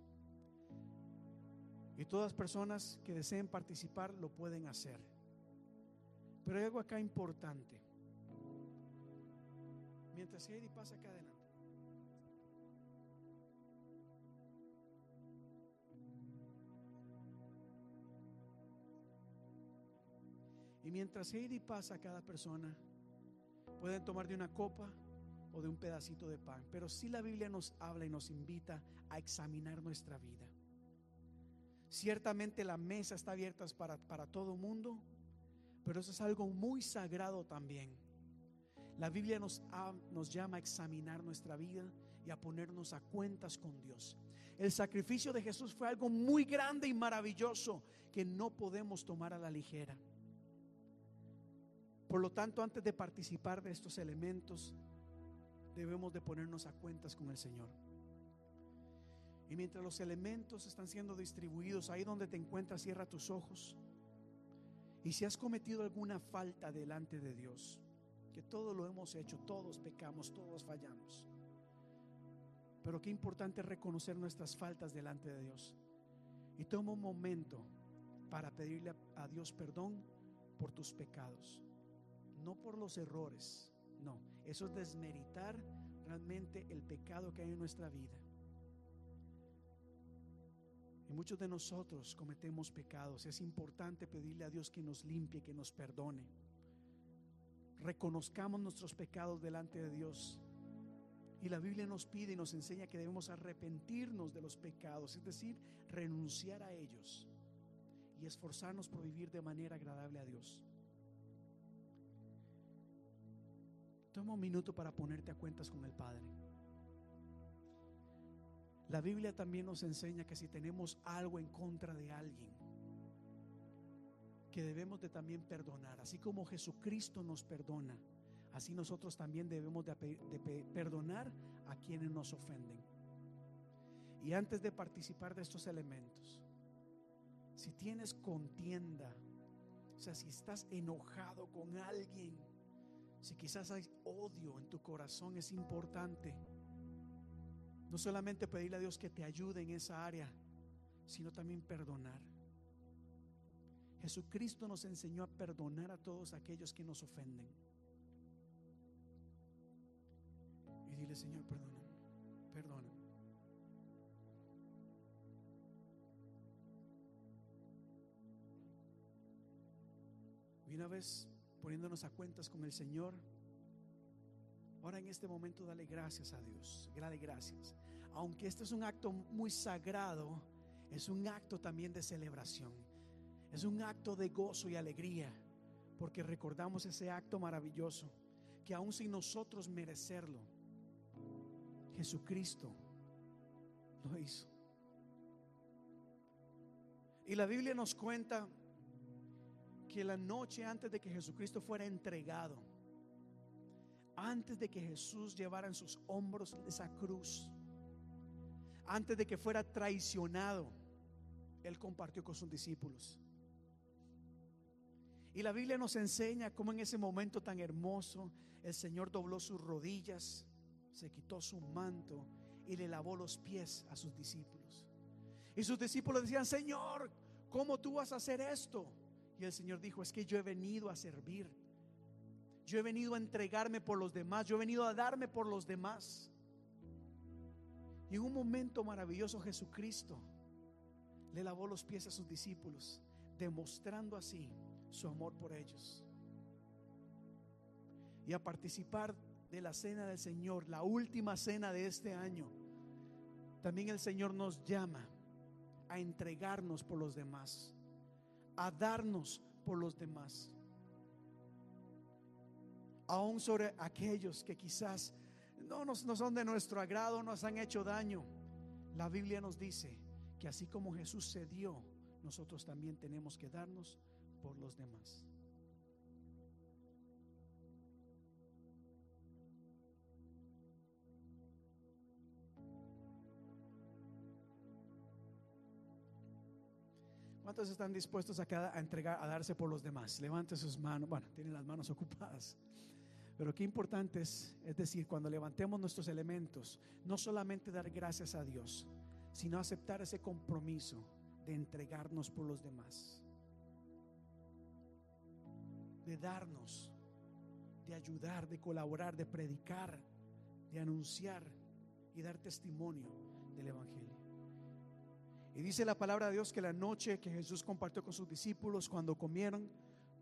Y todas personas que deseen participar lo pueden hacer. Pero hay algo acá importante. Mientras Heidi pasa acá adelante. Y mientras Heidi pasa cada persona, pueden tomar de una copa o de un pedacito de pan. Pero si la Biblia nos habla y nos invita a examinar nuestra vida. Ciertamente la mesa está abierta para, para todo mundo, pero eso es algo muy sagrado también. La Biblia nos, ha- nos llama a examinar nuestra vida y a ponernos a cuentas con Dios. El sacrificio de Jesús fue algo muy grande y maravilloso que no podemos tomar a la ligera. Por lo tanto, antes de participar de estos elementos, debemos de ponernos a cuentas con el Señor. Y mientras los elementos están siendo distribuidos, ahí donde te encuentras, cierra tus ojos. Y si has cometido alguna falta delante de Dios, que todos lo hemos hecho, todos pecamos, todos fallamos. Pero qué importante es reconocer nuestras faltas delante de Dios. Y toma un momento para pedirle a Dios perdón por tus pecados, no por los errores, no, eso es desmeritar realmente el pecado que hay en nuestra vida. Muchos de nosotros cometemos pecados. Es importante pedirle a Dios que nos limpie, que nos perdone. Reconozcamos nuestros pecados delante de Dios. Y la Biblia nos pide y nos enseña que debemos arrepentirnos de los pecados, es decir, renunciar a ellos y esforzarnos por vivir de manera agradable a Dios. Toma un minuto para ponerte a cuentas con el Padre. La Biblia también nos enseña que si tenemos algo en contra de alguien, que debemos de también perdonar, así como Jesucristo nos perdona, así nosotros también debemos de, de pe- perdonar a quienes nos ofenden. Y antes de participar de estos elementos, si tienes contienda, o sea, si estás enojado con alguien, si quizás hay odio en tu corazón, es importante no solamente pedirle a Dios que te ayude en esa área, sino también perdonar. Jesucristo nos enseñó a perdonar a todos aquellos que nos ofenden. Y dile, Señor, perdóname, perdóname. Y una vez poniéndonos a cuentas con el Señor, ahora en este momento dale gracias a Dios, dale gracias. Aunque este es un acto muy sagrado, es un acto también de celebración, es un acto de gozo y alegría, porque recordamos ese acto maravilloso, que aun sin nosotros merecerlo, Jesucristo lo hizo. Y la Biblia nos cuenta que la noche antes de que Jesucristo fuera entregado, antes de que Jesús llevara en sus hombros esa cruz, antes de que fuera traicionado, Él compartió con sus discípulos. Y la Biblia nos enseña cómo en ese momento tan hermoso el Señor dobló sus rodillas, se quitó su manto y le lavó los pies a sus discípulos. Y sus discípulos decían, Señor, ¿cómo tú vas a hacer esto? Y el Señor dijo, es que yo he venido a servir. Yo he venido a entregarme por los demás. Yo he venido a darme por los demás. Y en un momento maravilloso Jesucristo le lavó los pies a sus discípulos, demostrando así su amor por ellos. Y a participar de la cena del Señor, la última cena de este año, también el Señor nos llama a entregarnos por los demás, a darnos por los demás. Aún sobre aquellos que quizás no, no son de nuestro agrado, nos han hecho daño. La Biblia nos dice que así como Jesús se dio, nosotros también tenemos que darnos por los demás. ¿Cuántos están dispuestos a, a entregar, a darse por los demás? Levante sus manos. Bueno, tienen las manos ocupadas. Pero qué importante es, es decir, cuando levantemos nuestros elementos, no solamente dar gracias a Dios, sino aceptar ese compromiso de entregarnos por los demás, de darnos, de ayudar, de colaborar, de predicar, de anunciar y dar testimonio del Evangelio. Y dice la palabra de Dios que la noche que Jesús compartió con sus discípulos, cuando comieron,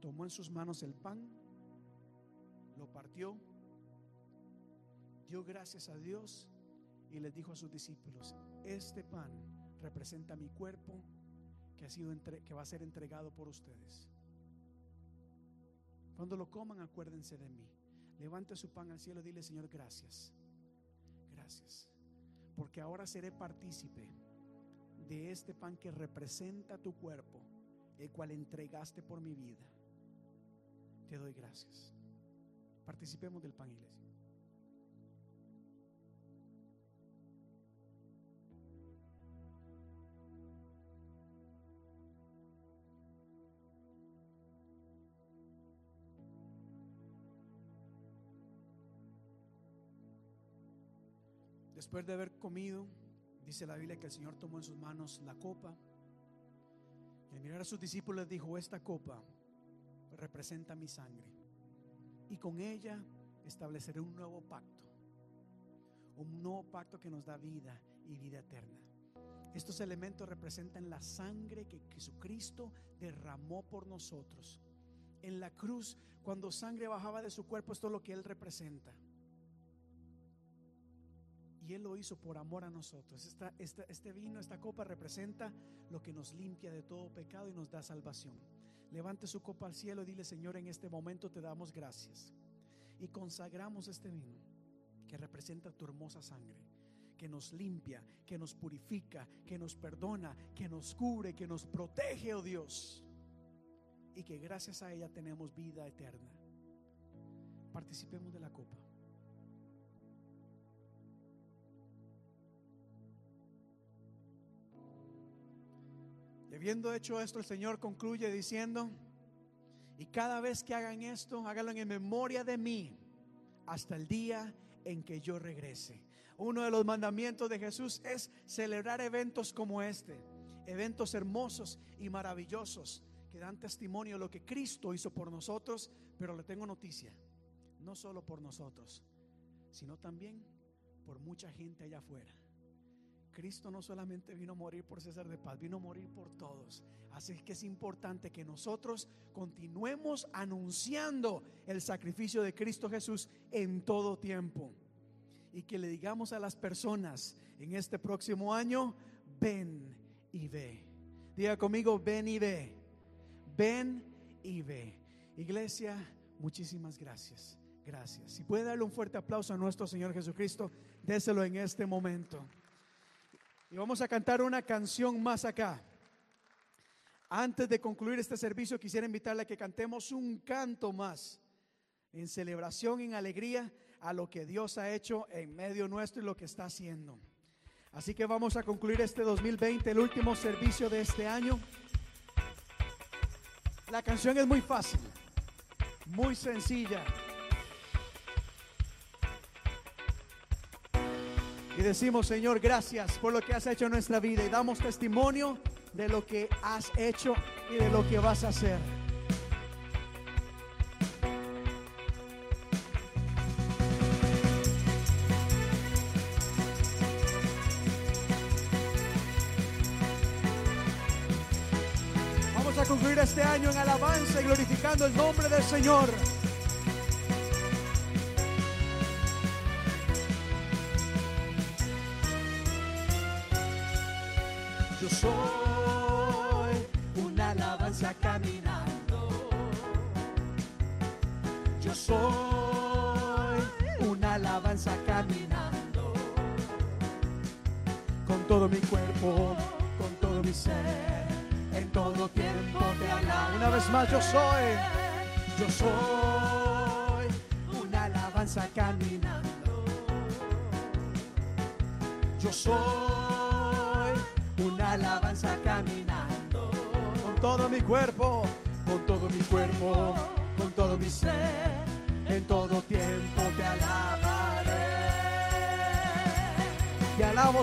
tomó en sus manos el pan, lo partió, dio gracias a Dios y les dijo a sus discípulos, este pan representa mi cuerpo que, ha sido entre- que va a ser entregado por ustedes. Cuando lo coman, acuérdense de mí. Levante su pan al cielo y dile, Señor, gracias. Gracias. Porque ahora seré partícipe de este pan que representa tu cuerpo, el cual entregaste por mi vida. Te doy gracias. Participemos del pan, iglesia. Después de haber comido, dice la Biblia que el Señor tomó en sus manos la copa. Y al mirar a sus discípulos dijo, esta copa representa mi sangre. Y con ella estableceré un nuevo pacto. Un nuevo pacto que nos da vida y vida eterna. Estos elementos representan la sangre que Jesucristo derramó por nosotros. En la cruz, cuando sangre bajaba de su cuerpo, esto es lo que Él representa. Y Él lo hizo por amor a nosotros. Este vino, esta copa representa lo que nos limpia de todo pecado y nos da salvación. Levante su copa al cielo y dile, Señor, en este momento te damos gracias. Y consagramos este vino que representa tu hermosa sangre, que nos limpia, que nos purifica, que nos perdona, que nos cubre, que nos protege, oh Dios. Y que gracias a ella tenemos vida eterna. Participemos de la copa. Habiendo hecho esto, el Señor concluye diciendo, y cada vez que hagan esto, háganlo en memoria de mí hasta el día en que yo regrese. Uno de los mandamientos de Jesús es celebrar eventos como este, eventos hermosos y maravillosos que dan testimonio de lo que Cristo hizo por nosotros, pero le tengo noticia, no solo por nosotros, sino también por mucha gente allá afuera. Cristo no solamente vino a morir por César de Paz, vino a morir por todos. Así que es importante que nosotros continuemos anunciando el sacrificio de Cristo Jesús en todo tiempo. Y que le digamos a las personas en este próximo año, ven y ve. Diga conmigo, ven y ve. Ven y ve. Iglesia, muchísimas gracias. Gracias. Si puede darle un fuerte aplauso a nuestro Señor Jesucristo, déselo en este momento. Y vamos a cantar una canción más acá. Antes de concluir este servicio, quisiera invitarle a que cantemos un canto más en celebración, en alegría a lo que Dios ha hecho en medio nuestro y lo que está haciendo. Así que vamos a concluir este 2020, el último servicio de este año. La canción es muy fácil, muy sencilla. Y decimos, Señor, gracias por lo que has hecho en nuestra vida. Y damos testimonio de lo que has hecho y de lo que vas a hacer. Vamos a concluir este año en alabanza y glorificando el nombre del Señor.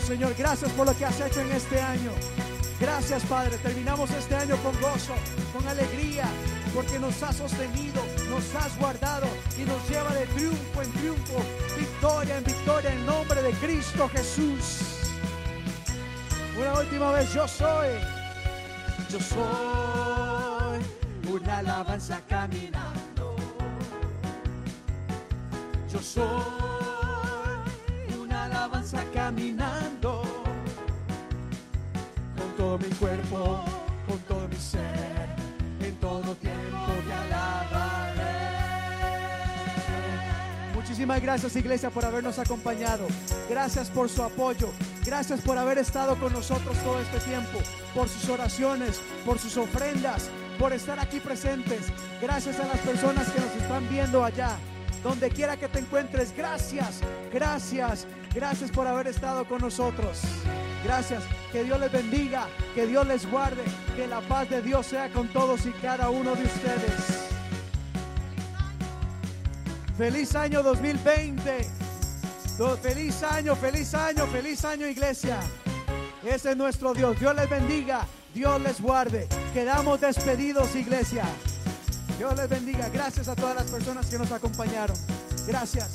Señor, gracias por lo que has hecho en este año. Gracias, Padre. Terminamos este año con gozo, con alegría, porque nos has sostenido, nos has guardado y nos lleva de triunfo en triunfo, victoria en victoria, en nombre de Cristo Jesús. Una última vez, yo soy, yo soy una alabanza caminando. Yo soy Gracias Iglesia por habernos acompañado. Gracias por su apoyo. Gracias por haber estado con nosotros todo este tiempo. Por sus oraciones, por sus ofrendas, por estar aquí presentes. Gracias a las personas que nos están viendo allá. Donde quiera que te encuentres, gracias, gracias, gracias por haber estado con nosotros. Gracias, que Dios les bendiga, que Dios les guarde, que la paz de Dios sea con todos y cada uno de ustedes. Feliz año 2020. Do- Feliz año, feliz año, feliz año iglesia. Ese es nuestro Dios. Dios les bendiga, Dios les guarde. Quedamos despedidos iglesia. Dios les bendiga. Gracias a todas las personas que nos acompañaron. Gracias.